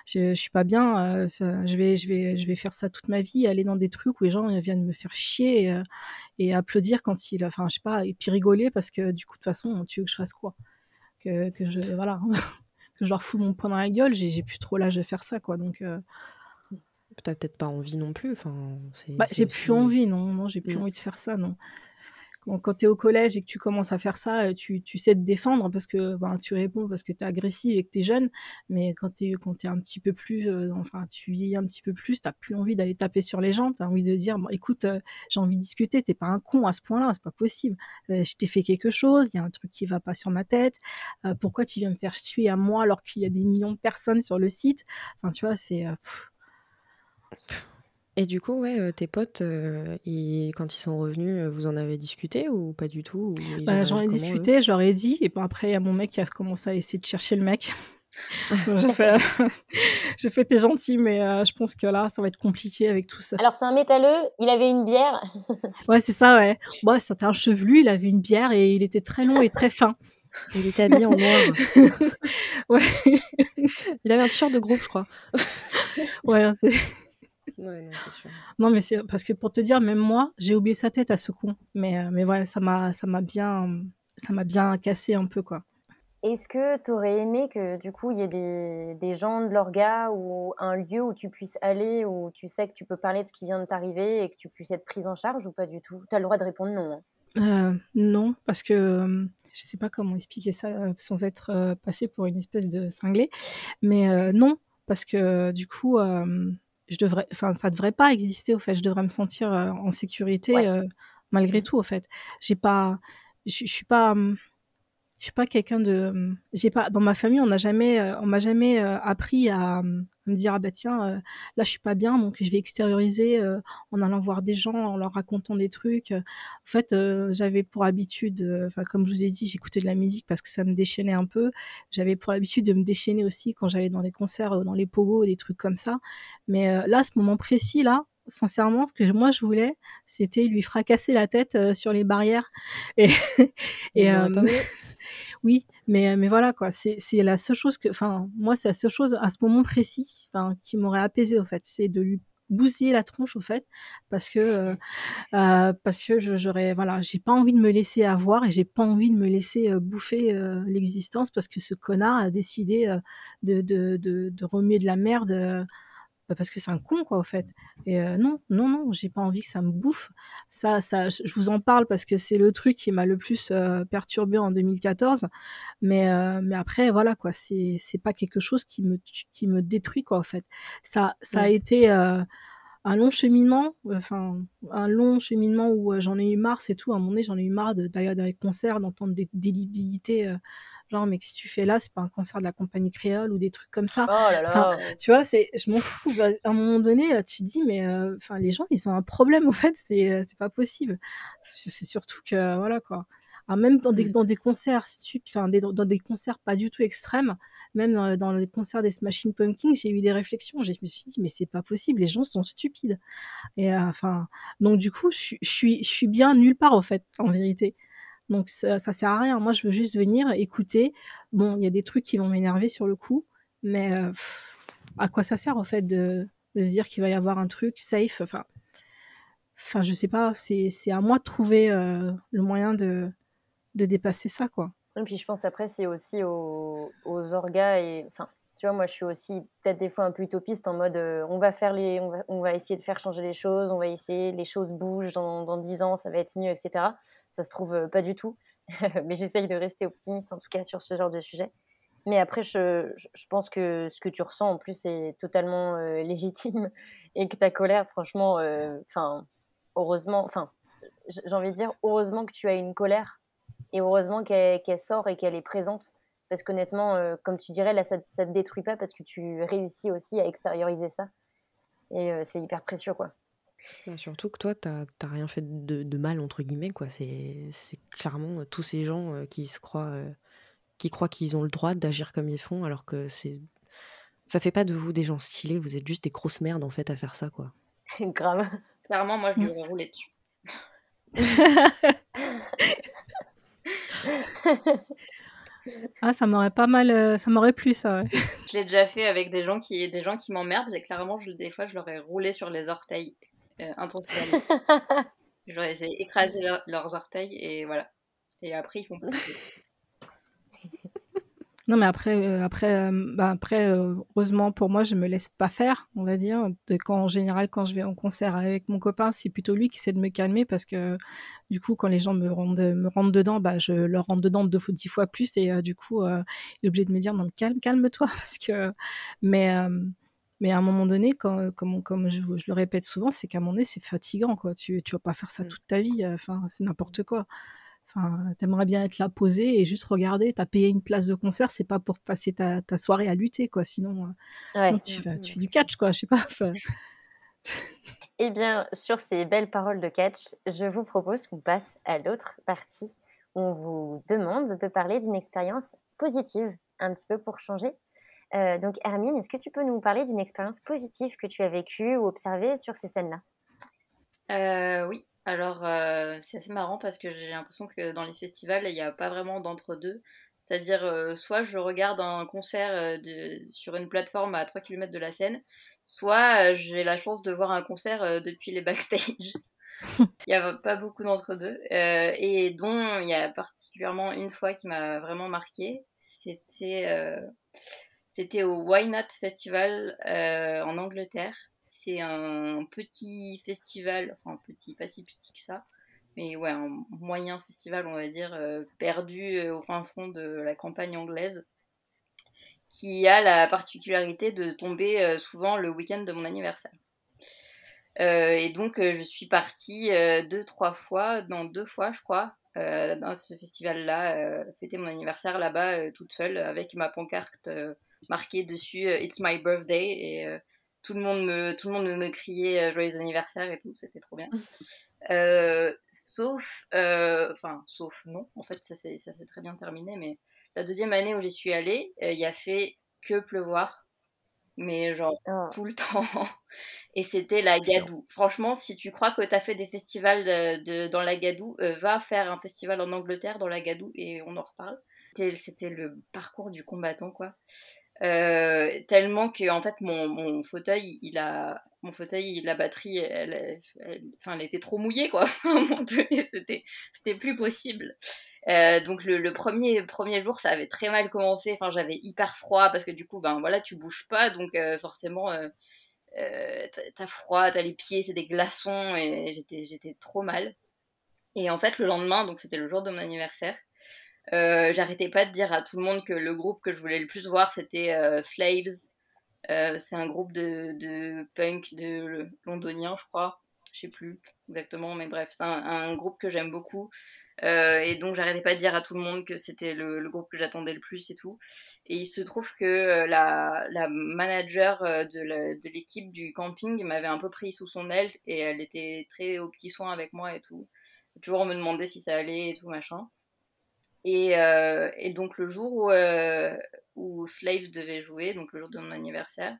[SPEAKER 4] Je je suis pas bien, je vais je vais je vais faire ça toute ma vie, aller dans des trucs où les gens, viennent me faire chier et applaudir quand ils enfin, je sais pas et puis rigoler parce que du coup, de toute façon, tu veux que je fasse quoi? Que que je voilà, que je leur foute mon poing dans la gueule? J'ai plus trop l'âge de faire ça, quoi, donc,
[SPEAKER 1] as peut-être pas envie non plus, enfin,
[SPEAKER 4] Bah, j'ai plus envie, non, non, j'ai plus
[SPEAKER 1] mmh.
[SPEAKER 4] envie de faire ça, non. Quand quand tu es au collège et que tu commences à faire ça, heu, tu sais te défendre parce que, ben, tu réponds parce que tu es agressive et que tu es jeune. Mais quand tu es un petit peu plus, heu, enfin, tu vieillis un petit peu plus, tu plus envie d'aller taper sur les gens. Tu as envie de dire: «Bon, écoute, heu, j'ai envie de discuter, tu pas un con à ce point-là, c'est pas possible. Je t'ai fait quelque chose, il y a un truc qui va pas sur ma tête. Pourquoi tu viens me faire suer à moi alors qu'il y a des millions de personnes sur le site?» enfin, tu vois, c'est,
[SPEAKER 1] Et du coup, ouais, heu, tes potes, ils quand ils sont revenus, heu, vous en avez discuté ou pas du tout?
[SPEAKER 4] Bah, j'en ai discuté, je leur ai dit et puis après, il y a mon mec qui a commencé à essayer de chercher le mec. J'ai fait j'ai fait: «Tu es gentil, mais, je pense que là, ça va être compliqué avec tout ça».
[SPEAKER 2] Alors c'est un métalleux, il avait une bière?
[SPEAKER 4] Ouais, c'est ça, ouais. Ouais, c'était un chevelu, il avait une bière et il était très long et très fin.
[SPEAKER 1] Il était habillé en noir.
[SPEAKER 4] Ouais.
[SPEAKER 1] Il avait un t-shirt de groupe, je crois.
[SPEAKER 4] Ouais, c'est
[SPEAKER 1] Ouais, non, c'est sûr.
[SPEAKER 4] non, mais c'est parce que pour te dire, même moi, j'ai oublié sa tête à ce con. Mais, heu, mais ouais, ça m'a ça m'a bien, ça m'a bien cassé un peu, quoi.
[SPEAKER 2] Est-ce que tu aurais aimé que, du coup, il y ait des des gens de l'orga ou un lieu où tu puisses aller, où tu sais que tu peux parler de ce qui vient de t'arriver et que tu puisses être prise en charge ou pas du tout? Tu as le droit de répondre non, hein.
[SPEAKER 4] Heu, non, parce que, hem, je sais pas comment expliquer ça, heu, sans être, heu, passée pour une espèce de cinglée. Mais, non, parce que du coup, je devrais enfin, ça devrait pas exister, au fait. Je devrais me sentir, heu, en sécurité,
[SPEAKER 2] Ouais.
[SPEAKER 4] heu, malgré
[SPEAKER 1] Mmh.
[SPEAKER 4] tout, au fait. J'ai pas je je suis pas, mmh, je suis pas quelqu'un de, mmh, j'ai pas dans ma famille, on n'a jamais, heu, on m'a jamais, heu, appris à, me dire: «Ah bah tiens, là je suis pas bien, donc je vais extérioriser, en allant voir des gens, en leur racontant des trucs». En fait, j'avais pour habitude, enfin, comme je vous ai dit, j'écoutais de la musique parce que ça me déchaînait un peu. J'avais pour habitude de me déchaîner aussi quand j'allais dans les concerts, dans les pogos, des trucs comme ça. Mais, là, ce moment précis-là, sincèrement, ce que moi je voulais, c'était lui fracasser la tête, sur les barrières et
[SPEAKER 1] Et
[SPEAKER 4] et
[SPEAKER 1] il l'aurait pas
[SPEAKER 4] hem,
[SPEAKER 1] voulu?
[SPEAKER 4] Oui, mais, heu, mais voilà quoi, c'est la seule chose que enfin, moi, c'est la seule chose à ce moment précis, qui m'aurait apaisée, au fait. C'est de lui bousiller la tronche, au fait, parce que, heu heu, parce que j'aurais voilà, j'ai pas envie de me laisser avoir et j'ai pas envie de me laisser, heu, bouffer, l'existence parce que ce connard a décidé, de de remuer de la merde, bah, parce que c'est un con, quoi, au fait. Et non, non, non, j'ai pas envie que ça me bouffe. Ça ça je vous en parle parce que c'est le truc qui m'a le plus, perturbée en 2014. Mais mais après, voilà, quoi, c'est c'est pas quelque chose qui me qui me détruit, quoi, en fait. Ça ça a été, un long cheminement, enfin, un long cheminement où j'en ai eu marre, c'est tout. À un moment donné, j'en ai eu marre d'aller dans les concerts, d'entendre des délibilités, genre, mais qu'est-ce que tu fais là? C'est pas un concert de la compagnie créole ou des trucs comme ça.
[SPEAKER 2] Oh là là.
[SPEAKER 4] tu vois, c'est, je m'en fous. À un moment donné, là, tu te dis, mais enfin, les gens, ils ont un problème, en fait, c'est, c'est pas possible. C'est surtout que, voilà, quoi. Alors même dans des, mmh. dans des concerts enfin, dans des concerts pas du tout extrêmes, même dans, dans les concerts des Smashing Pumpkins, j'ai eu des réflexions. Je me suis dit, mais c'est pas possible, les gens sont stupides. Et euh, enfin, donc du coup, je, suis, je suis bien nulle part, en fait, en vérité. Donc ça, sert à rien. Moi, je veux juste venir écouter. Bon, il y a des trucs qui vont m'énerver sur le coup, mais euh, à quoi ça sert, en fait, de, se dire qu'il va y avoir un truc safe? Enfin, enfin je sais pas, c'est à moi de trouver euh, le moyen de de dépasser ça, quoi.
[SPEAKER 2] Et puis je pense après, c'est aussi aux, aux orgas et enfin, tu vois, moi je suis aussi peut-être des fois un peu utopiste en mode euh, on va faire les, on va, essayer de faire changer les choses, on va essayer, les choses bougent dans, dans 10 ans, ça va être mieux, etc. Ça se trouve euh, pas du tout, mais j'essaye de rester optimiste en tout cas sur ce genre de sujet. Mais après, je, je pense que ce que tu ressens en plus est totalement euh, légitime et que ta colère, franchement, enfin, heureusement, enfin, j'ai envie de dire, heureusement que tu as une colère et heureusement qu'elle sort et qu'elle est présente. Parce qu'honnêtement, euh, comme tu dirais, là, ça ne te détruit pas parce que tu réussis aussi à extérioriser ça. Et euh, c'est hyper précieux, quoi.
[SPEAKER 1] Bah, surtout que toi, tu n'as rien fait de, mal, entre guillemets, quoi. C'est clairement euh, tous ces gens qui se croient, qui croient qu'ils ont le droit d'agir comme ils font, alors que c'est ça fait pas de vous des gens stylés, vous êtes juste des grosses merdes, en fait, à faire ça, quoi.
[SPEAKER 2] Grave.
[SPEAKER 3] Clairement, moi, je lui aurais roulé dessus.
[SPEAKER 4] Ah, ça m'aurait pas mal, euh, ça m'aurait plu ça, ouais.
[SPEAKER 3] Je l'ai déjà fait avec des gens qui, des gens qui m'emmerdent. Et clairement, je, des fois, je leur ai roulé sur les orteils euh, intentionnellement. ai essayé d'écraser leurs orteils et voilà. Et après, ils font plus.
[SPEAKER 4] Non, mais après, euh, après, euh, bah, après, euh, heureusement pour moi, je me laisse pas faire, on va dire. De quand, en général, quand je vais en concert avec mon copain, c'est plutôt lui qui essaie de me calmer parce que du coup, quand les gens me rendent, me rentrent dedans, bah, je leur rentre dedans deux fois, dix fois plus et du coup, il est obligé de me dire non, calme, calme-toi parce que. Mais mais à un moment donné, quand, comme, comme je, je, le répète souvent, c'est qu'à un moment donné, c'est fatigant, quoi. Tu, tu vas pas faire ça mmh. toute ta vie. Enfin, c'est n'importe quoi. Enfin, t'aimerais bien être là posé et juste regarder. T'as payé une place de concert, c'est pas pour passer ta, ta, soirée à lutter, quoi. Sinon, euh, sinon tu, fais, tu, fais, du catch, quoi. Je sais pas.
[SPEAKER 2] Eh bien, sur ces belles paroles de catch, je vous propose qu'on passe à l'autre partie. Où on vous demande de parler d'une expérience positive, un petit peu pour changer. Euh, donc, Hermine, est-ce que tu peux nous parler d'une expérience positive que tu as vécue ou observée sur ces scènes-là?
[SPEAKER 3] Euh, Oui. Alors, euh, c'est assez marrant parce que j'ai l'impression que dans les festivals, il n'y a pas vraiment d'entre-deux. C'est-à-dire, euh, soit je regarde un concert euh, de, sur une plateforme à 3 km de la scène, soit j'ai la chance de voir un concert depuis les backstage. il n'y a pas beaucoup d'entre-deux. et dont il y a particulièrement une fois qui m'a vraiment marqué. C'était, c'était au Why Not Festival en Angleterre c'est un petit festival, enfin petit, pas si petit que ça, mais ouais, un moyen festival, on va dire, euh, perdu euh, au fin fond de la campagne anglaise, qui a la particularité de tomber euh, souvent le week-end de mon anniversaire. et donc, je suis partie deux, trois fois, dans deux fois, je crois, dans ce festival-là, fêter mon anniversaire là-bas, toute seule, avec ma pancarte marquée dessus It's my birthday. Et tout le monde me, tout le monde me criait euh, joyeux anniversaire et tout, c'était trop bien. Euh, sauf, euh, enfin, sauf non, en fait, ça s'est très bien terminé, mais la deuxième année où j'y suis allée, il y a fait que pleuvoir, mais genre oh. tout le temps. Et c'était la Gadou. Franchement, si tu crois que tu as fait des festivals de, dans la Gadou, va faire un festival en Angleterre dans la Gadou et on en reparle. C'était le parcours du combattant, quoi. Euh, tellement que en fait mon, mon, fauteuil il a mon fauteuil la batterie elle, enfin elle était trop mouillée quoi. C'était c'était plus possible. Euh, donc le, le, premier premier jour ça avait très mal commencé. Enfin j'avais hyper froid parce que du coup ben voilà tu bouges pas. Donc euh, forcément t'as froid, t'as les pieds, c'est des glaçons, et j'étais, j'étais trop mal. Et en fait, le lendemain, donc c'était le jour de mon anniversaire, j'arrêtais pas de dire à tout le monde que le groupe que je voulais le plus voir, c'était Slaves. c'est un groupe de, de punk de londonien, je crois. Je sais plus exactement, mais bref, c'est un, groupe que j'aime beaucoup. Euh, et donc j'arrêtais pas de dire à tout le monde que c'était le, groupe que j'attendais le plus et tout. Et il se trouve que euh, la, la manager euh, de l'équipe du camping m'avait un peu pris sous son aile et elle était très au petit soin avec moi et tout. Toujours me demander si ça allait et tout machin. Et, et donc le jour où, où Slave devait jouer, donc le jour de mon anniversaire,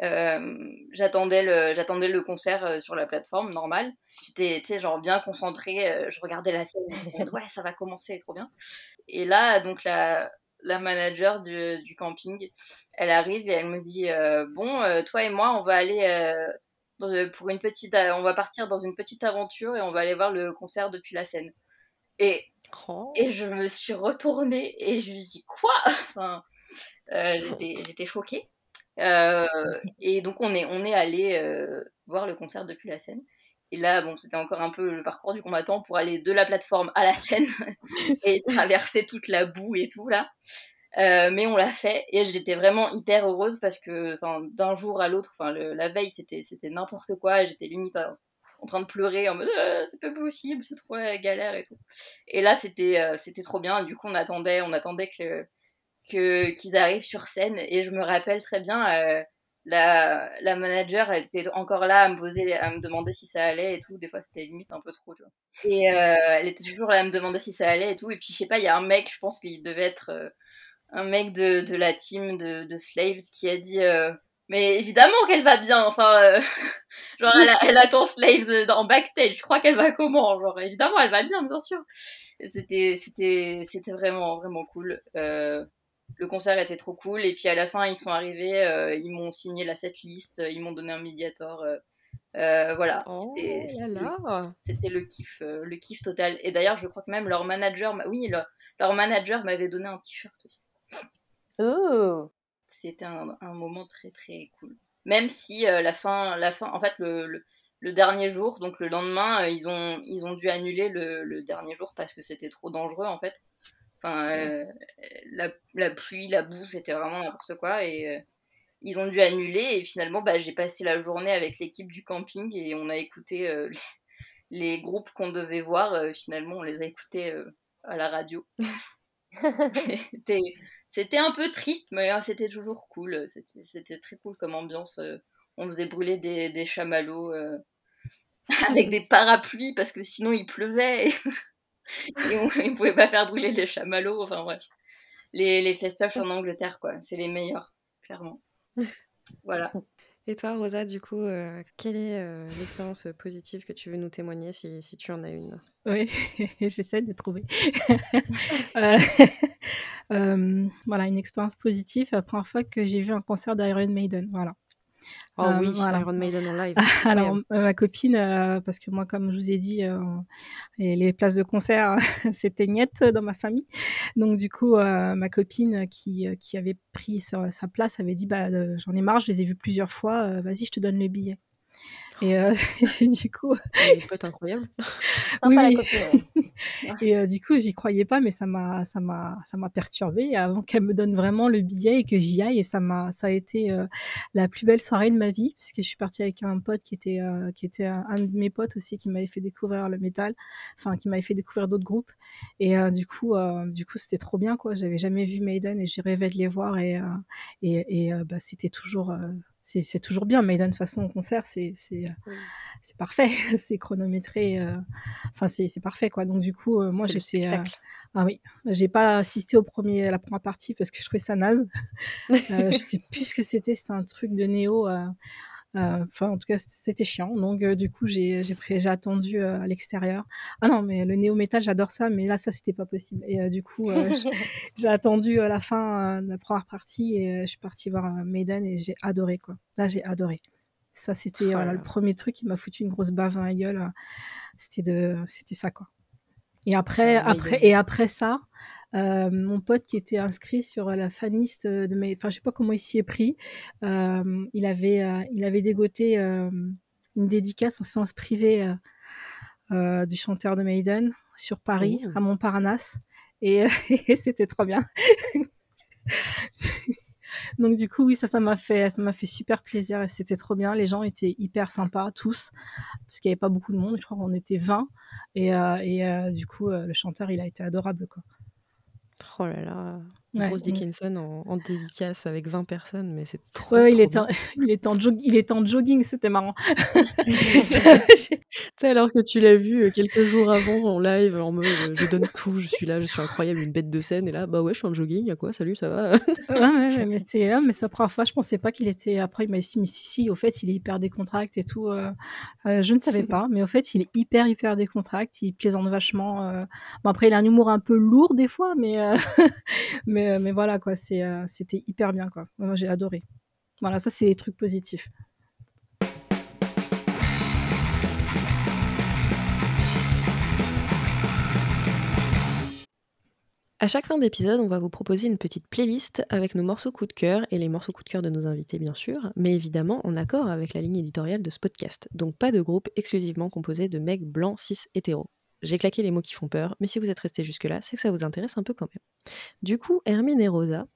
[SPEAKER 3] euh, j'attendais le concert euh, sur la plateforme normale j'étais genre bien concentrée euh, je regardais la scène ouais ça va commencer trop bien. Et là donc la manager du, du camping elle arrive et elle me dit bon toi et moi on va aller pour une petite on va partir dans une petite aventure et on va aller voir le concert depuis la scène et oh. et je me suis retournée et je lui dis quoi? Enfin j'étais choquée euh, et donc on est, on est allé euh, voir le concert depuis la scène. Et là, bon, c'était encore un peu le parcours du combattant pour aller de la plateforme à la scène et traverser toute la boue et tout là. Euh, mais on l'a fait et j'étais vraiment hyper heureuse parce que d'un jour à l'autre, la veille c'était c'était n'importe quoi et j'étais limite en train de pleurer en mode c'est pas possible, c'est trop galère et tout. Et là c'était c'était trop bien. Du coup on attendait on attendait que qu'ils arrivent sur scène et je me rappelle très bien euh, la, la manager elle était encore là à me poser à me demander si ça allait et tout des fois c'était limite un peu trop tu vois et euh, elle était toujours là à me demander si ça allait et tout et puis je sais pas il y a un mec je pense qu'il devait être euh, un mec de, de la team de, de Slaves qui a dit mais évidemment qu'elle va bien enfin genre elle, elle, attend Slaves en backstage je crois qu'elle va comment genre évidemment elle va bien bien sûr c'était c'était c'était vraiment vraiment cool euh, le concert était trop cool. Et puis à la fin, ils sont arrivés, euh, ils m'ont signé la setlist, euh, ils m'ont donné un médiator. Euh, voilà,
[SPEAKER 1] oh
[SPEAKER 3] c'était le kiff, le kiff total. Et d'ailleurs, je crois que même leur manager, oui, leur, manager m'avait donné un t-shirt aussi.
[SPEAKER 2] Oh.
[SPEAKER 3] C'était un, moment très très cool. Même si la fin, la fin, en fait, le, le, dernier jour, donc le lendemain, ils ont ils ont dû annuler le, le dernier jour parce que c'était trop dangereux en fait. Enfin, euh, la, la, pluie, la boue, c'était vraiment n'importe quoi. Et euh, ils ont dû annuler. Et finalement, bah, j'ai passé la journée avec l'équipe du camping et on a écouté euh, les, groupes qu'on devait voir. finalement, on les a écoutés à la radio. c'était un peu triste, mais hein, c'était toujours cool. C'était très cool comme ambiance. on faisait brûler des, des chamallows avec des parapluies parce que sinon il pleuvait. et on, ils pouvaient pas faire brûler les chamallows, enfin bref. Les, les festoches en Angleterre, quoi, c'est les meilleurs, clairement. Voilà.
[SPEAKER 1] Et toi, Rosa, du coup, euh, quelle est euh, l'expérience positive que tu veux nous témoigner si, si tu en as une?
[SPEAKER 4] Oui, j'essaie de trouver. Euh, voilà, une expérience positive, la première fois que j'ai vu un concert d'Iron Maiden. Voilà.
[SPEAKER 1] Oh oui, euh, Iron Maiden en live.
[SPEAKER 4] Alors, euh, ma copine, euh, parce que moi, comme je vous ai dit, les places de concert, c'était niette dans ma famille. Donc, du coup, ma copine qui, qui avait pris sa, sa place avait dit bah, J'en ai marre, je les ai vus plusieurs fois, vas-y, je te donne le billet. Et, euh, du coup.
[SPEAKER 1] Une incroyable.
[SPEAKER 4] oui, oui. et euh, du coup, j'y croyais pas, mais ça m'a, ça m'a, ça m'a perturbée avant qu'elle me donne vraiment le billet et que j'y aille. Et ça m'a, ça a été euh, la plus belle soirée de ma vie, puisque je suis partie avec un pote qui était, qui était un de mes potes aussi, qui m'avait fait découvrir le métal, enfin, qui m'avait fait découvrir d'autres groupes. Et du coup, du coup, c'était trop bien, quoi. J'avais jamais vu Maiden et j'ai rêvé de les voir et, et, et bah, c'était toujours c'est toujours bien. Maiden, de façon, au concert, c'est euh, c'est parfait. c'est chronométré. Euh, enfin, c'est parfait, quoi. Donc, du coup, euh, moi, j'étais. ah oui, j'ai pas assisté au premier, à la première partie parce que je trouvais ça naze. je sais plus ce que c'était. C'était un truc de néo. Euh, enfin, en tout cas, c'était chiant. Donc, euh, du coup, j'ai attendu euh, à l'extérieur. Ah non, mais le néo-métal, j'adore ça, mais là, ça, c'était pas possible. Et du coup, j'ai attendu la fin de la première partie et je suis partie voir Maiden et j'ai adoré, quoi. Là, j'ai adoré. Ça, c'était oh le premier truc qui m'a foutu une grosse bave dans la gueule. C'était de, c'était ça, quoi. Et après, après, et après ça, euh, mon pote qui était inscrit sur la fanlist de mes, enfin je sais pas comment il s'y est pris, euh, il avait, euh, il avait dégoté une dédicace en séance privée du chanteur de Maiden sur Paris,
[SPEAKER 1] Oh.
[SPEAKER 4] à Montparnasse, et, et c'était trop bien. Donc du coup, oui, ça, ça m'a fait, ça m'a fait super plaisir et c'était trop bien. Les gens étaient hyper sympas, tous, parce qu'il n'y avait pas beaucoup de monde. Je crois qu'on était 20 et, euh, et euh, du coup, euh, le chanteur, il a été adorable, quoi.
[SPEAKER 1] 后来啦。
[SPEAKER 4] Ouais,
[SPEAKER 1] Bruce
[SPEAKER 4] donc-
[SPEAKER 1] Dickinson en, en dédicace avec 20 personnes, mais c'est trop.
[SPEAKER 4] Ouais, ouais, il,
[SPEAKER 1] trop
[SPEAKER 4] était en, il, était en jog- il était en jogging, c'était marrant.
[SPEAKER 1] Tu sais, alors que tu l'as vu euh, quelques jours avant en live, en mode euh, je donne tout, je suis là, je suis incroyable, une bête de scène, et là, bah ouais, je suis en jogging, à quoi, salut, ça va?
[SPEAKER 4] Ouais, mais c'est ouais, mais la première fois, je pensais pas qu'il était. Après, il m'a dit, mais si, si, au fait, il est hyper décontracté et tout. euh, euh, je ne savais pas, mais au fait, il est hyper, hyper décontracté. Il plaisante vachement. euh. Bon, après, il a un humour un peu lourd des fois, mais, euh, mais, euh, mais voilà, quoi, euh, c'était hyper bien, quoi. Moi, j'ai adoré. Voilà, ça, c'est des trucs positifs.
[SPEAKER 1] À chaque fin d'épisode, on va vous proposer une petite playlist avec nos morceaux coup de cœur et les morceaux coup de cœur de nos invités, bien sûr, mais évidemment en accord avec la ligne éditoriale de ce podcast. Donc pas de groupe exclusivement composé de mecs blancs, cis, hétéros. J'ai claqué les mots qui font peur, mais si vous êtes restés jusque-là, c'est que ça vous intéresse un peu quand même. Du coup, Hermine et Rosa,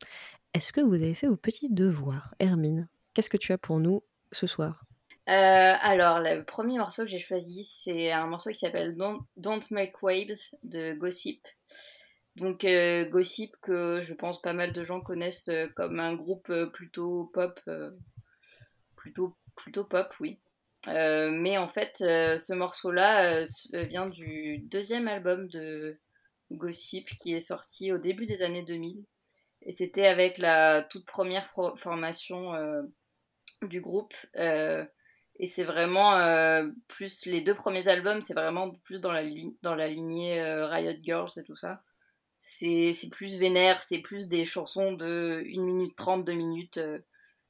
[SPEAKER 1] est-ce que vous avez fait vos petits devoirs? Hermine, qu'est-ce que tu as pour nous ce soir?
[SPEAKER 3] Euh, alors, le premier morceau que j'ai choisi, c'est un morceau qui s'appelle Don't, Make Waves de Gossip. Donc, euh, Gossip, que je pense pas mal de gens connaissent euh, comme un groupe plutôt pop, plutôt, plutôt pop, oui. Euh, mais en fait, euh, ce morceau-là euh, vient du deuxième album de Gossip qui est sorti au début des années 2000. Et c'était avec la toute première formation du groupe. Et c'est vraiment plus les deux premiers albums, c'est vraiment plus dans la, dans la lignée Riot Girls et tout ça. C'est plus vénère, c'est plus des chansons de 1 minute 30, 2 minutes.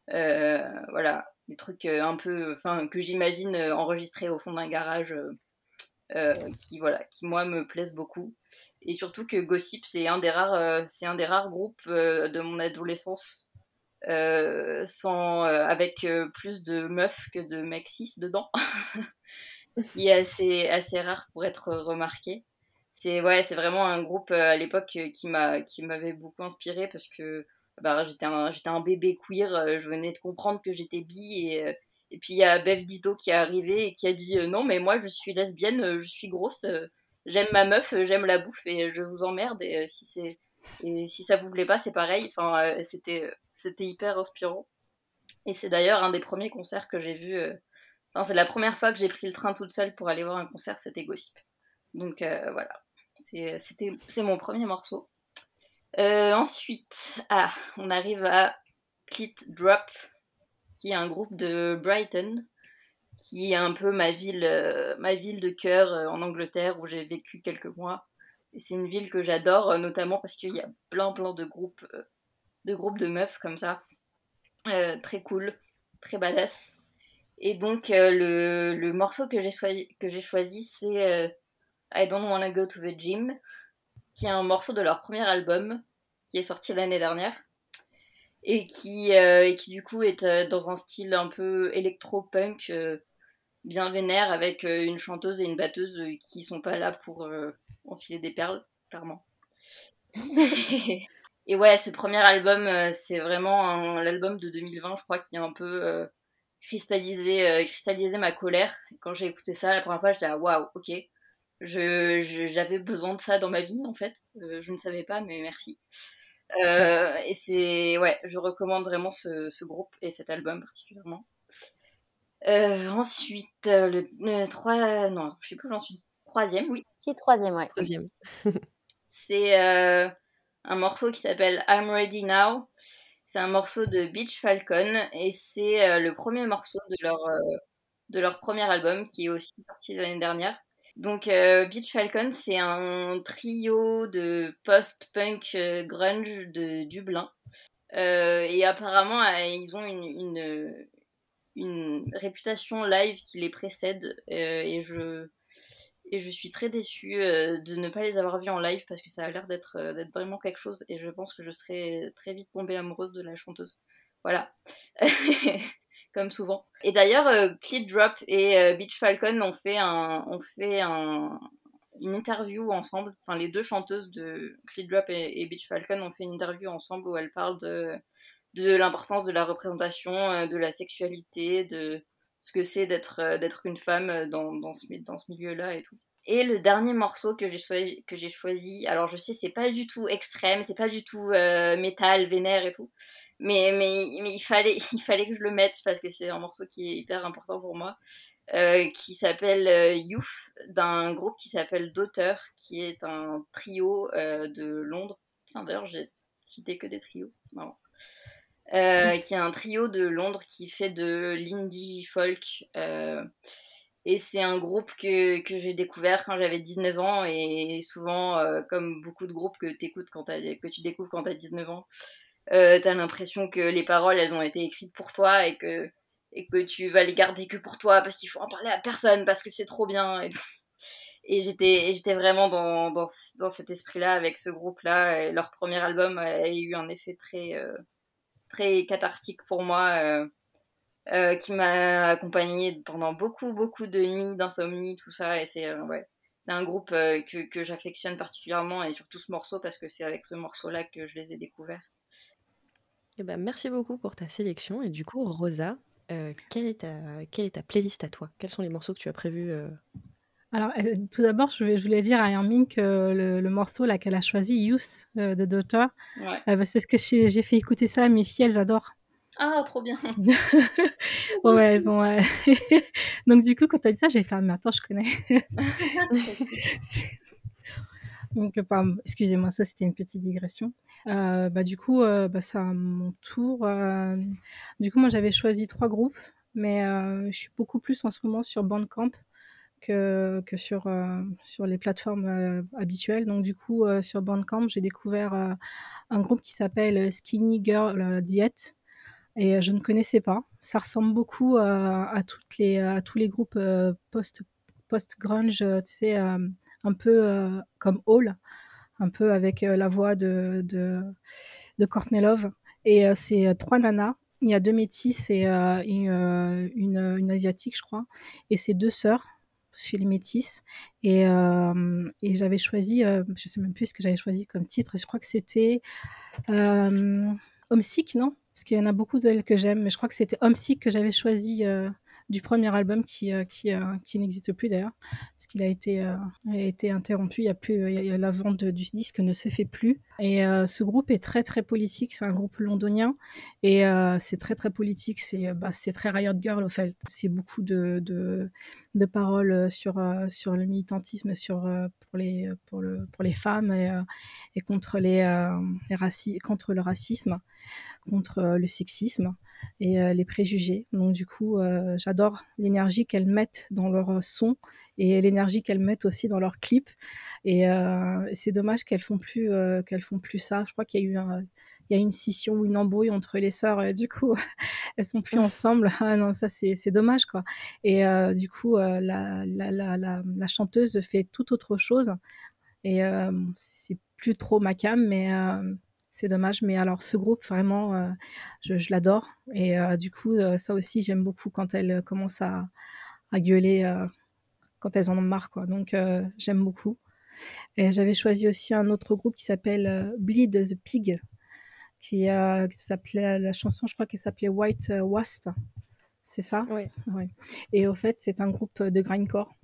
[SPEAKER 3] voilà, des trucs euh, un peu. Enfin, que j'imagine euh, enregistrés au fond d'un garage. euh, euh, qui voilà qui moi me plaisent beaucoup et surtout que Gossip c'est un des rares euh, c'est un des rares groupes euh, de mon adolescence sans avec plus de meufs que de mecs cis dedans qui est assez assez rare pour être remarqué c'est ouais c'est vraiment un groupe à l'époque qui m'a qui m'avait beaucoup inspiré parce que bah, j'étais un j'étais un bébé queer euh, je venais de comprendre que j'étais bi et euh, et puis il y a Bev Dito qui est arrivée et qui a dit euh, non mais moi je suis lesbienne, je suis grosse, j'aime ma meuf, j'aime la bouffe et je vous emmerde et si c'est et si ça vous plaît pas c'est pareil. Enfin c'était c'était hyper inspirant et c'est d'ailleurs un des premiers concerts que j'ai vu. Enfin c'est la première fois que j'ai pris le train toute seule pour aller voir un concert, c'était Gossip. Donc euh, voilà, c'était c'est mon premier morceau. Euh, ensuite ah on arrive à Clit Drop qui est un groupe de Brighton, qui est un peu ma ville, euh, ma ville de cœur euh, en Angleterre où j'ai vécu quelques mois. C'est une ville que j'adore, notamment parce qu'il y a plein plein de groupes, de groupes de meufs comme ça, très cool, très badass. Et donc le, morceau que j'ai choisi, c'est I Don't Wanna Go to the Gym, qui est un morceau de leur premier album qui est sorti l'année dernière et qui, euh, et qui du coup est euh, dans un style un peu électro-punk euh, bien vénère avec une chanteuse et une batteuse qui sont pas là pour enfiler des perles, clairement. et ouais, ce premier album, c'est vraiment l'album de 2020, je crois, qui a un peu cristallisé, euh, cristallisé ma colère. Quand j'ai écouté ça la première fois, j'étais là, waouh, ok. Je, je- j'avais besoin de ça dans ma vie, en fait. Euh, je ne savais pas, mais merci. Euh, et c'est ouais, je recommande vraiment ce, ce groupe et cet album particulièrement. Euh, ensuite, le, le 3, non, je sais plus où j'en suis. Troisième, oui.
[SPEAKER 2] Si, troisième, ouais.
[SPEAKER 1] Troisième.
[SPEAKER 3] C'est euh, un morceau qui s'appelle I'm Ready Now. C'est un morceau de Beach Falcon et c'est euh, le premier morceau de leur, euh, de leur premier album qui est aussi sorti l'année dernière. Donc euh, Beach Falcon, c'est un trio de post-punk euh, grunge de Dublin. Euh, et apparemment, euh, ils ont une, une, réputation live qui les précède. et je Et je suis très déçue de ne pas les avoir vus en live parce que ça a l'air d'être vraiment quelque chose et je pense que je serais très vite tombée amoureuse de la chanteuse. Voilà. Comme souvent. Et d'ailleurs, euh, Drop et euh, Beach Falcon ont fait, un, ont fait un, une interview ensemble. Enfin, les deux chanteuses de Cleat Drop et, et Beach Falcon ont fait une interview ensemble où elles parlent de, de l'importance de la représentation, euh, de la sexualité, de ce que c'est d'être euh, d'être une femme euh, dans, dans ce, dans ce milieu-là et tout. Et le dernier morceau que j'ai choisi, que j'ai choisi, alors je sais c'est pas du tout extrême, c'est pas du tout métal, vénère et tout, mais, mais, mais il, fallait, il fallait que je le mette parce que c'est un morceau qui est hyper important pour moi, euh, qui s'appelle euh, Youth, d'un groupe qui s'appelle Daughter, qui est un trio euh, de Londres. Tiens, d'ailleurs, j'ai cité que des trios, c'est marrant. Euh, qui est un trio de Londres qui fait de l'indie folk. Et c'est un groupe que, que j'ai découvert quand j'avais 19 ans. Et souvent, comme beaucoup de groupes que, écoutes quand que tu découvres quand tu as 19 ans, euh, tu as l'impression que les paroles, elles ont été écrites pour toi et que, et que tu vas les garder que pour toi parce qu'il faut en parler à personne parce que c'est trop bien. Et, j'étais, j'étais vraiment dans, dans, dans cet esprit-là avec ce groupe-là. Et leur premier album a eu un effet très... Euh, très cathartique pour moi, euh, euh, qui m'a accompagnée pendant beaucoup, beaucoup de nuits d'insomnie, tout ça. Et c'est ouais, c'est un groupe que, que j'affectionne particulièrement, et surtout ce morceau, parce que c'est avec ce morceau-là que je les ai découverts.
[SPEAKER 1] Eh ben, merci beaucoup pour ta sélection. Et du coup, Rosa, euh, quelle, est ta, quelle est ta playlist à toi? Quels sont les morceaux que tu as prévus euh...
[SPEAKER 4] Alors, tout d'abord, je, je, voulais dire à Hermine que le, le morceau là qu'elle a choisi, Youth euh, de Daughter,
[SPEAKER 3] ouais.
[SPEAKER 4] euh, c'est ce que j'ai fait écouter ça à mes filles, elles adorent.
[SPEAKER 3] Ah, trop bien.
[SPEAKER 4] ouais, elles ont. Euh... Donc, du coup, quand tu as dit ça, j'ai fait, ah, mais attends, je connais. Donc, pardon, excusez-moi, ça c'était une petite digression. Euh, bah, du coup, euh, bah, c'est à mon tour. Euh, du coup, moi j'avais choisi trois groupes, mais euh, je suis beaucoup plus en ce moment sur Bandcamp que, que sur, euh, sur les plateformes euh, habituelles. Donc, du coup, sur Bandcamp, j'ai découvert un groupe qui s'appelle Skinny Girl Diet. Et je ne connaissais pas. Ça ressemble beaucoup à, toutes les, à tous les groupes post, post-grunge, tu sais un peu euh, comme Hall, un peu avec euh, la voix de, de, Courtney Love. Et euh, c'est trois nanas. Il y a deux métisses et, et une, une, asiatique, je crois. Et c'est deux sœurs chez les métisses. Et, et j'avais choisi, je sais même plus ce que j'avais choisi comme titre. Je crois que c'était Homesick, non? Parce qu'il y en a beaucoup d'elles que j'aime, mais je crois que c'était Homesick que j'avais choisi du premier album qui, euh, qui, euh, qui n'existe plus d'ailleurs, parce qu'il a été, euh, a été interrompu. Il y a plus, la vente du disque ne se fait plus. Et ce groupe est très très politique. C'est un groupe londonien et c'est très très politique. C'est bah, très Riot Girl au fait. C'est beaucoup de, de, de paroles sur sur le militantisme, sur pour les pour le pour les femmes et, contre les, les contre le racisme, contre le sexisme et euh, les préjugés. Donc du coup, euh, j'adore l'énergie qu'elles mettent dans leur son et l'énergie qu'elles mettent aussi dans leurs clips. Et euh, c'est dommage qu'elles font plus qu'elles font plus ça. Je crois qu'il y a eu un, il y a une scission ou une embrouille entre les sœurs et du coup elles sont plus ensemble ah non ça c'est dommage quoi et euh, du coup euh, la, la, la, la, chanteuse fait tout autre chose et euh, c'est plus trop ma cam mais c'est dommage. Mais alors, ce groupe, vraiment, euh, je, je l'adore. Et euh, du coup, euh, ça aussi, j'aime beaucoup quand elles commencent à, à gueuler quand elles en ont marre. Quoi. Donc, j'aime beaucoup. Et j'avais choisi aussi un autre groupe qui s'appelle Bleed the Pig, qui, qui s'appelait la chanson, je crois qu'elle s'appelait White Wast. C'est ça?
[SPEAKER 1] Oui.
[SPEAKER 4] Ouais. Et au fait, c'est un groupe de grindcore.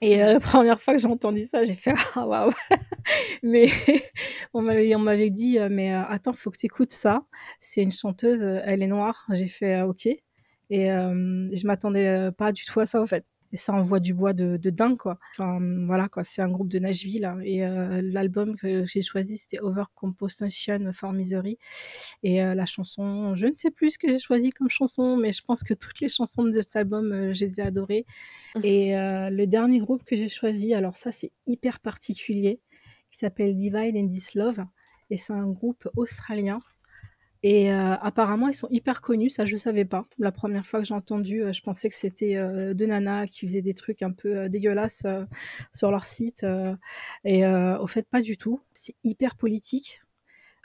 [SPEAKER 4] Et euh, la première fois que j'ai entendu ça, j'ai fait ah waouh. mais on m'avait dit euh, mais euh, attends, faut que tu écoutes ça. C'est une chanteuse, elle est noire. J'ai fait OK. Et euh, je m'attendais pas du tout à ça en fait et ça envoie du bois de, de dingue quoi. Enfin voilà quoi, c'est un groupe de Nashville hein. et euh, l'album que j'ai choisi c'était Overcomposition for Misery et euh, la chanson, je ne sais plus ce que j'ai choisi comme chanson, mais je pense que toutes les chansons de cet album euh, je les ai adorées. Et euh, le dernier groupe que j'ai choisi, alors ça c'est hyper particulier, qui s'appelle Divide and This Love et c'est un groupe australien. Et apparemment, ils sont hyper connus, ça je savais pas. La première fois que j'ai entendu, je pensais que c'était, deux nanas qui faisaient des trucs un peu, dégueulasses, sur leur site, et au fait, pas du tout. C'est hyper politique.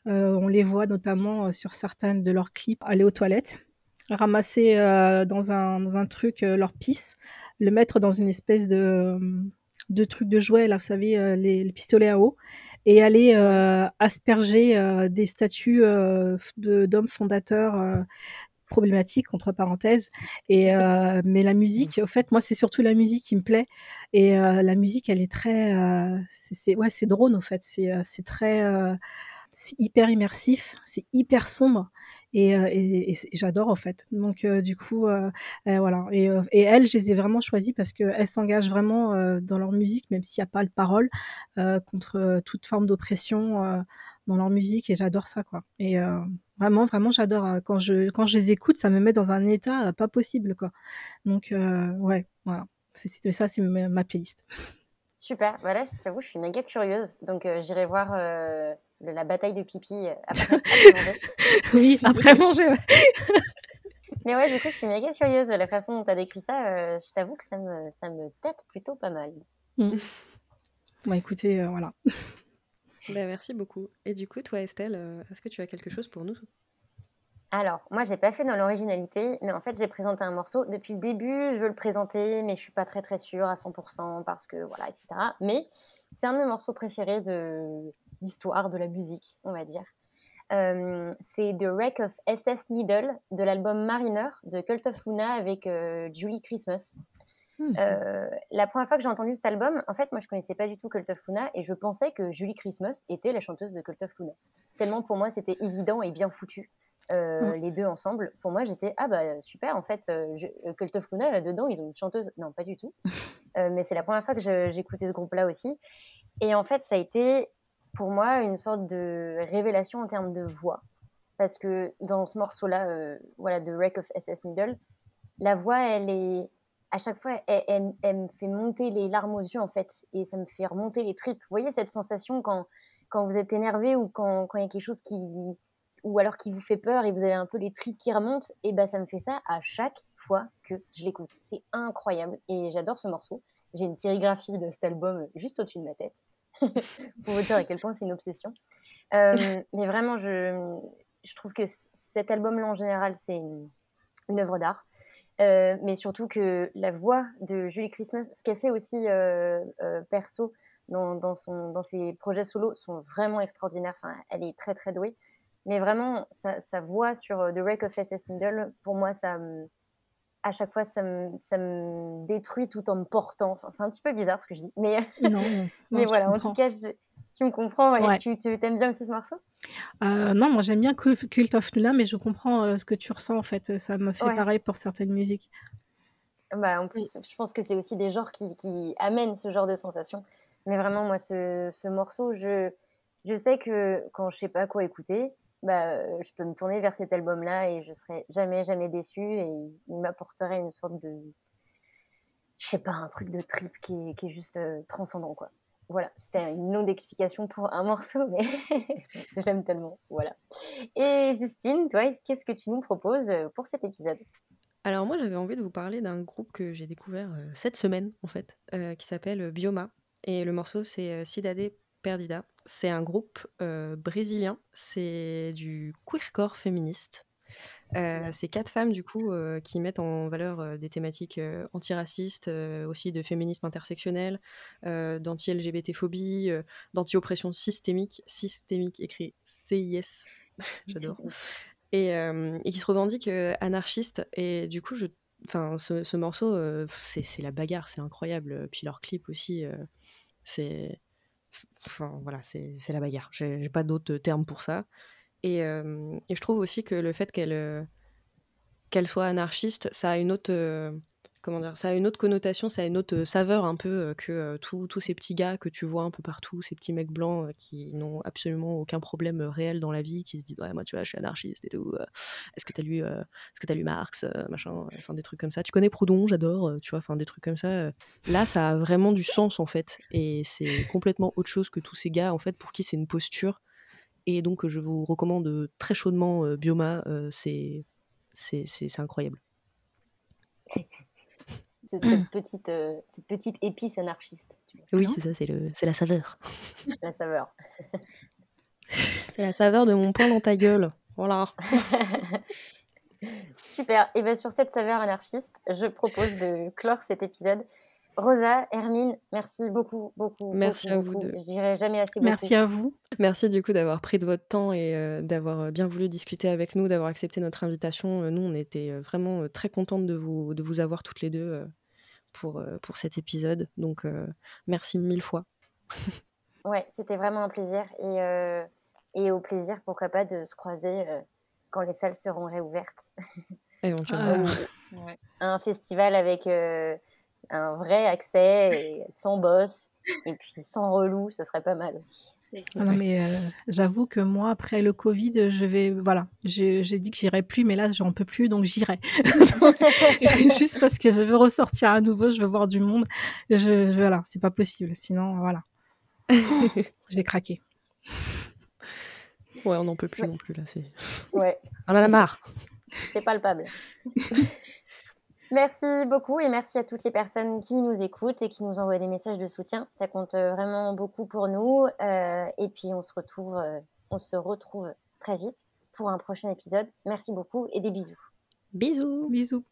[SPEAKER 4] on les voit notamment, sur certaines de leurs clips aller aux toilettes, ramasser, dans un dans un truc, leur pisse, le mettre dans une espèce de, de truc de jouet là, vous savez, les les pistolets à eau et aller euh, asperger euh, des statues euh, d'hommes fondateurs problématiques entre parenthèses. Et mais la musique au fait moi c'est surtout la musique qui me plaît. Et la musique elle est très c'est ouais c'est drone au fait. C'est c'est très c'est hyper immersif c'est hyper sombre et, euh, et, j'adore en fait. Donc euh, du coup, euh, voilà. Et, elles, je les ai vraiment choisies parce qu'elles s'engagent vraiment dans leur musique, même s'il n'y a pas de parole, contre toute forme d'oppression dans leur musique. Et j'adore ça, quoi. Et vraiment, vraiment, j'adore. Quand je, quand je les écoute, ça me met dans un état pas possible, quoi. Donc ouais, voilà. C'est, ça, c'est ma, playlist.
[SPEAKER 2] Super. Voilà, je t'avoue, je suis méga curieuse. Donc j'irai voir la bataille de pipi euh, après,
[SPEAKER 4] manger. oui, après manger,
[SPEAKER 2] Mais ouais, du coup, je suis méga curieuse de la façon dont tu as décrit ça. Euh, je t'avoue que ça me, ça me tête plutôt pas mal.
[SPEAKER 4] Mm. Bah écoutez, euh, voilà.
[SPEAKER 1] Bah, merci beaucoup. Et du coup, toi, Estelle, est-ce que tu as quelque chose pour nous
[SPEAKER 2] alors, moi, j'ai pas fait dans l'originalité, mais en fait, j'ai présenté un morceau. Depuis le début, je veux le présenter, mais je suis pas très très sûre à 100% parce que voilà, etc. Mais c'est un de mes morceaux préférés de d'histoire de la musique, on va dire. Euh, c'est The Wreck of SS Needle de l'album Mariner de Cult of Luna avec euh, Julie Christmas. Hmm. Euh, la première fois que j'ai entendu cet album, en fait, moi je connaissais pas du tout Cult of Luna et je pensais que Julie Christmas était la chanteuse de Cult of Luna. Tellement pour moi c'était évident et bien foutu. Hmm. les deux ensemble. Pour moi, j'étais ah bah super. En fait, Cult of Luna là dedans, ils ont une chanteuse. Non, pas du tout. mais c'est la première fois que j'écoutais ce groupe-là aussi. Et en fait, ça a été pour moi une sorte de révélation en termes de voix. Parce que dans ce morceau-là, euh, voilà, de Wreck of SS Needle, la voix, elle est. À chaque fois, elle, me fait monter les larmes aux yeux, en fait, et ça me fait remonter les tripes. Vous voyez cette sensation quand, quand vous êtes énervé ou quand il y a quelque chose qui. ou alors qui vous fait peur et vous avez un peu les tripes qui remontent, et ben ça me fait ça à chaque fois que je l'écoute. C'est incroyable, et j'adore ce morceau. J'ai une sérigraphie de cet album juste au-dessus de ma tête. pour vous dire à quel point c'est une obsession. Euh, mais vraiment, je, trouve que cet album-là, en général, c'est une, œuvre d'art. Euh, mais surtout que la voix de Julie Christmas, ce qu'elle fait aussi euh, perso dans, dans, son, dans ses projets solo, sont vraiment extraordinaires. Enfin, elle est très très douée. Mais vraiment, sa, sa voix sur The Wreck of SS Needle, pour moi, ça, à chaque fois, ça me, ça me, détruit tout en me portant. Enfin, c'est un petit peu bizarre ce que je dis. Mais,
[SPEAKER 4] non,
[SPEAKER 2] mais voilà, en tout cas, tu me comprends. Ouais. Tu, tu aimes bien aussi ce morceau?
[SPEAKER 4] Euh, Non, moi j'aime bien Cult of Luna, mais je comprends euh, ce que tu ressens en fait. Ça me fait pareil pour certaines musiques.
[SPEAKER 2] Bah, en plus, je pense que c'est aussi des genres qui, qui, amènent ce genre de sensation. Mais vraiment, moi, ce, ce morceau, je, je sais que quand je sais pas quoi écouter, bah, euh, je peux me tourner vers cet album-là et je serai jamais, jamais déçue et il m'apporterait une sorte de, je sais pas, un truc de trip qui est, juste euh, transcendant, quoi. Voilà, c'était une longue explication pour un morceau, mais j'aime tellement. Voilà. Et Justine, toi, qu'est-ce que tu nous proposes euh, pour cet épisode?
[SPEAKER 1] Alors moi, j'avais envie de vous parler d'un groupe que j'ai découvert cette semaine, en fait, qui s'appelle Bioma. Et le morceau, c'est Cidade Perdida. C'est un groupe brésilien, c'est du queercore féministe. c'est quatre femmes du coup qui mettent en valeur des thématiques antiracistes, aussi de féminisme intersectionnel, d'anti-LGBT-phobie, d'anti-oppression systémique, systémique écrit CIS, j'adore, et, et, qui se revendiquent anarchistes. Et du coup, je, ce, ce morceau, c'est la bagarre, c'est incroyable. Puis leur clip aussi, c'est Enfin, voilà, c'est la bagarre. J'ai pas d'autres termes pour ça. Et, et, je trouve aussi que le fait qu'elle qu'elle soit anarchiste, ça a une autre ça a une autre connotation, ça a une autre saveur un peu que tous ces petits gars que tu vois un peu partout, ces petits mecs blancs qui n'ont absolument aucun problème réel dans la vie, qui se disent ouais moi tu vois je suis anarchiste et tout. Est-ce que t'as lu, as lu Marx, machin, enfin des trucs comme ça. Tu connais Proudhon, j'adore, tu vois, enfin des trucs comme ça. Là ça a vraiment du sens en fait et c'est complètement autre chose que tous ces gars en fait pour qui c'est une posture et donc je vous recommande très chaudement Bioma. c'est incroyable.
[SPEAKER 2] cette, petite, cette petite épice anarchiste.
[SPEAKER 1] Oui, c'est ça, c'est la saveur.
[SPEAKER 2] La saveur.
[SPEAKER 1] c'est la saveur de mon poing dans ta gueule. Voilà.
[SPEAKER 2] Super. Et bien sur cette saveur anarchiste, je propose de clore cet épisode. Rosa, Hermine, merci beaucoup, beaucoup.
[SPEAKER 1] Merci
[SPEAKER 2] à
[SPEAKER 1] vous.
[SPEAKER 2] Je dirais jamais assez
[SPEAKER 4] beaucoup. Merci à vous.
[SPEAKER 1] Merci du coup d'avoir pris de votre temps et euh, d'avoir euh, bien voulu discuter avec nous, d'avoir accepté notre invitation. Euh, nous, on était vraiment très contentes de vous, de vous avoir toutes les deux pour, pour cet épisode. Donc, merci mille fois.
[SPEAKER 2] ouais, c'était vraiment un plaisir. Et, et au plaisir, pourquoi pas, de se croiser quand les salles seront réouvertes.
[SPEAKER 1] Éventuellement.
[SPEAKER 2] Un festival avec un vrai accès et sans boss et puis sans relou, ce serait pas mal aussi.
[SPEAKER 4] Ah non, mais euh, j'avoue que moi, après le Covid, je vais. Voilà, j'ai dit que j'irai plus, mais là, j'en peux plus, donc j'irai. juste parce que je veux ressortir à nouveau, je veux voir du monde. Je, voilà, c'est pas possible. Sinon, voilà. je vais craquer.
[SPEAKER 1] Ouais, on n'en peut plus non plus, là.
[SPEAKER 2] Ouais.
[SPEAKER 1] On en a marre.
[SPEAKER 2] C'est palpable. Merci beaucoup et merci à toutes les personnes qui nous écoutent et qui nous envoient des messages de soutien. Ça compte euh, vraiment beaucoup pour nous. Euh, et puis on se retrouve, euh, on se retrouve très vite pour un prochain épisode. Merci beaucoup et des bisous.
[SPEAKER 1] Bisous.
[SPEAKER 4] Bisous.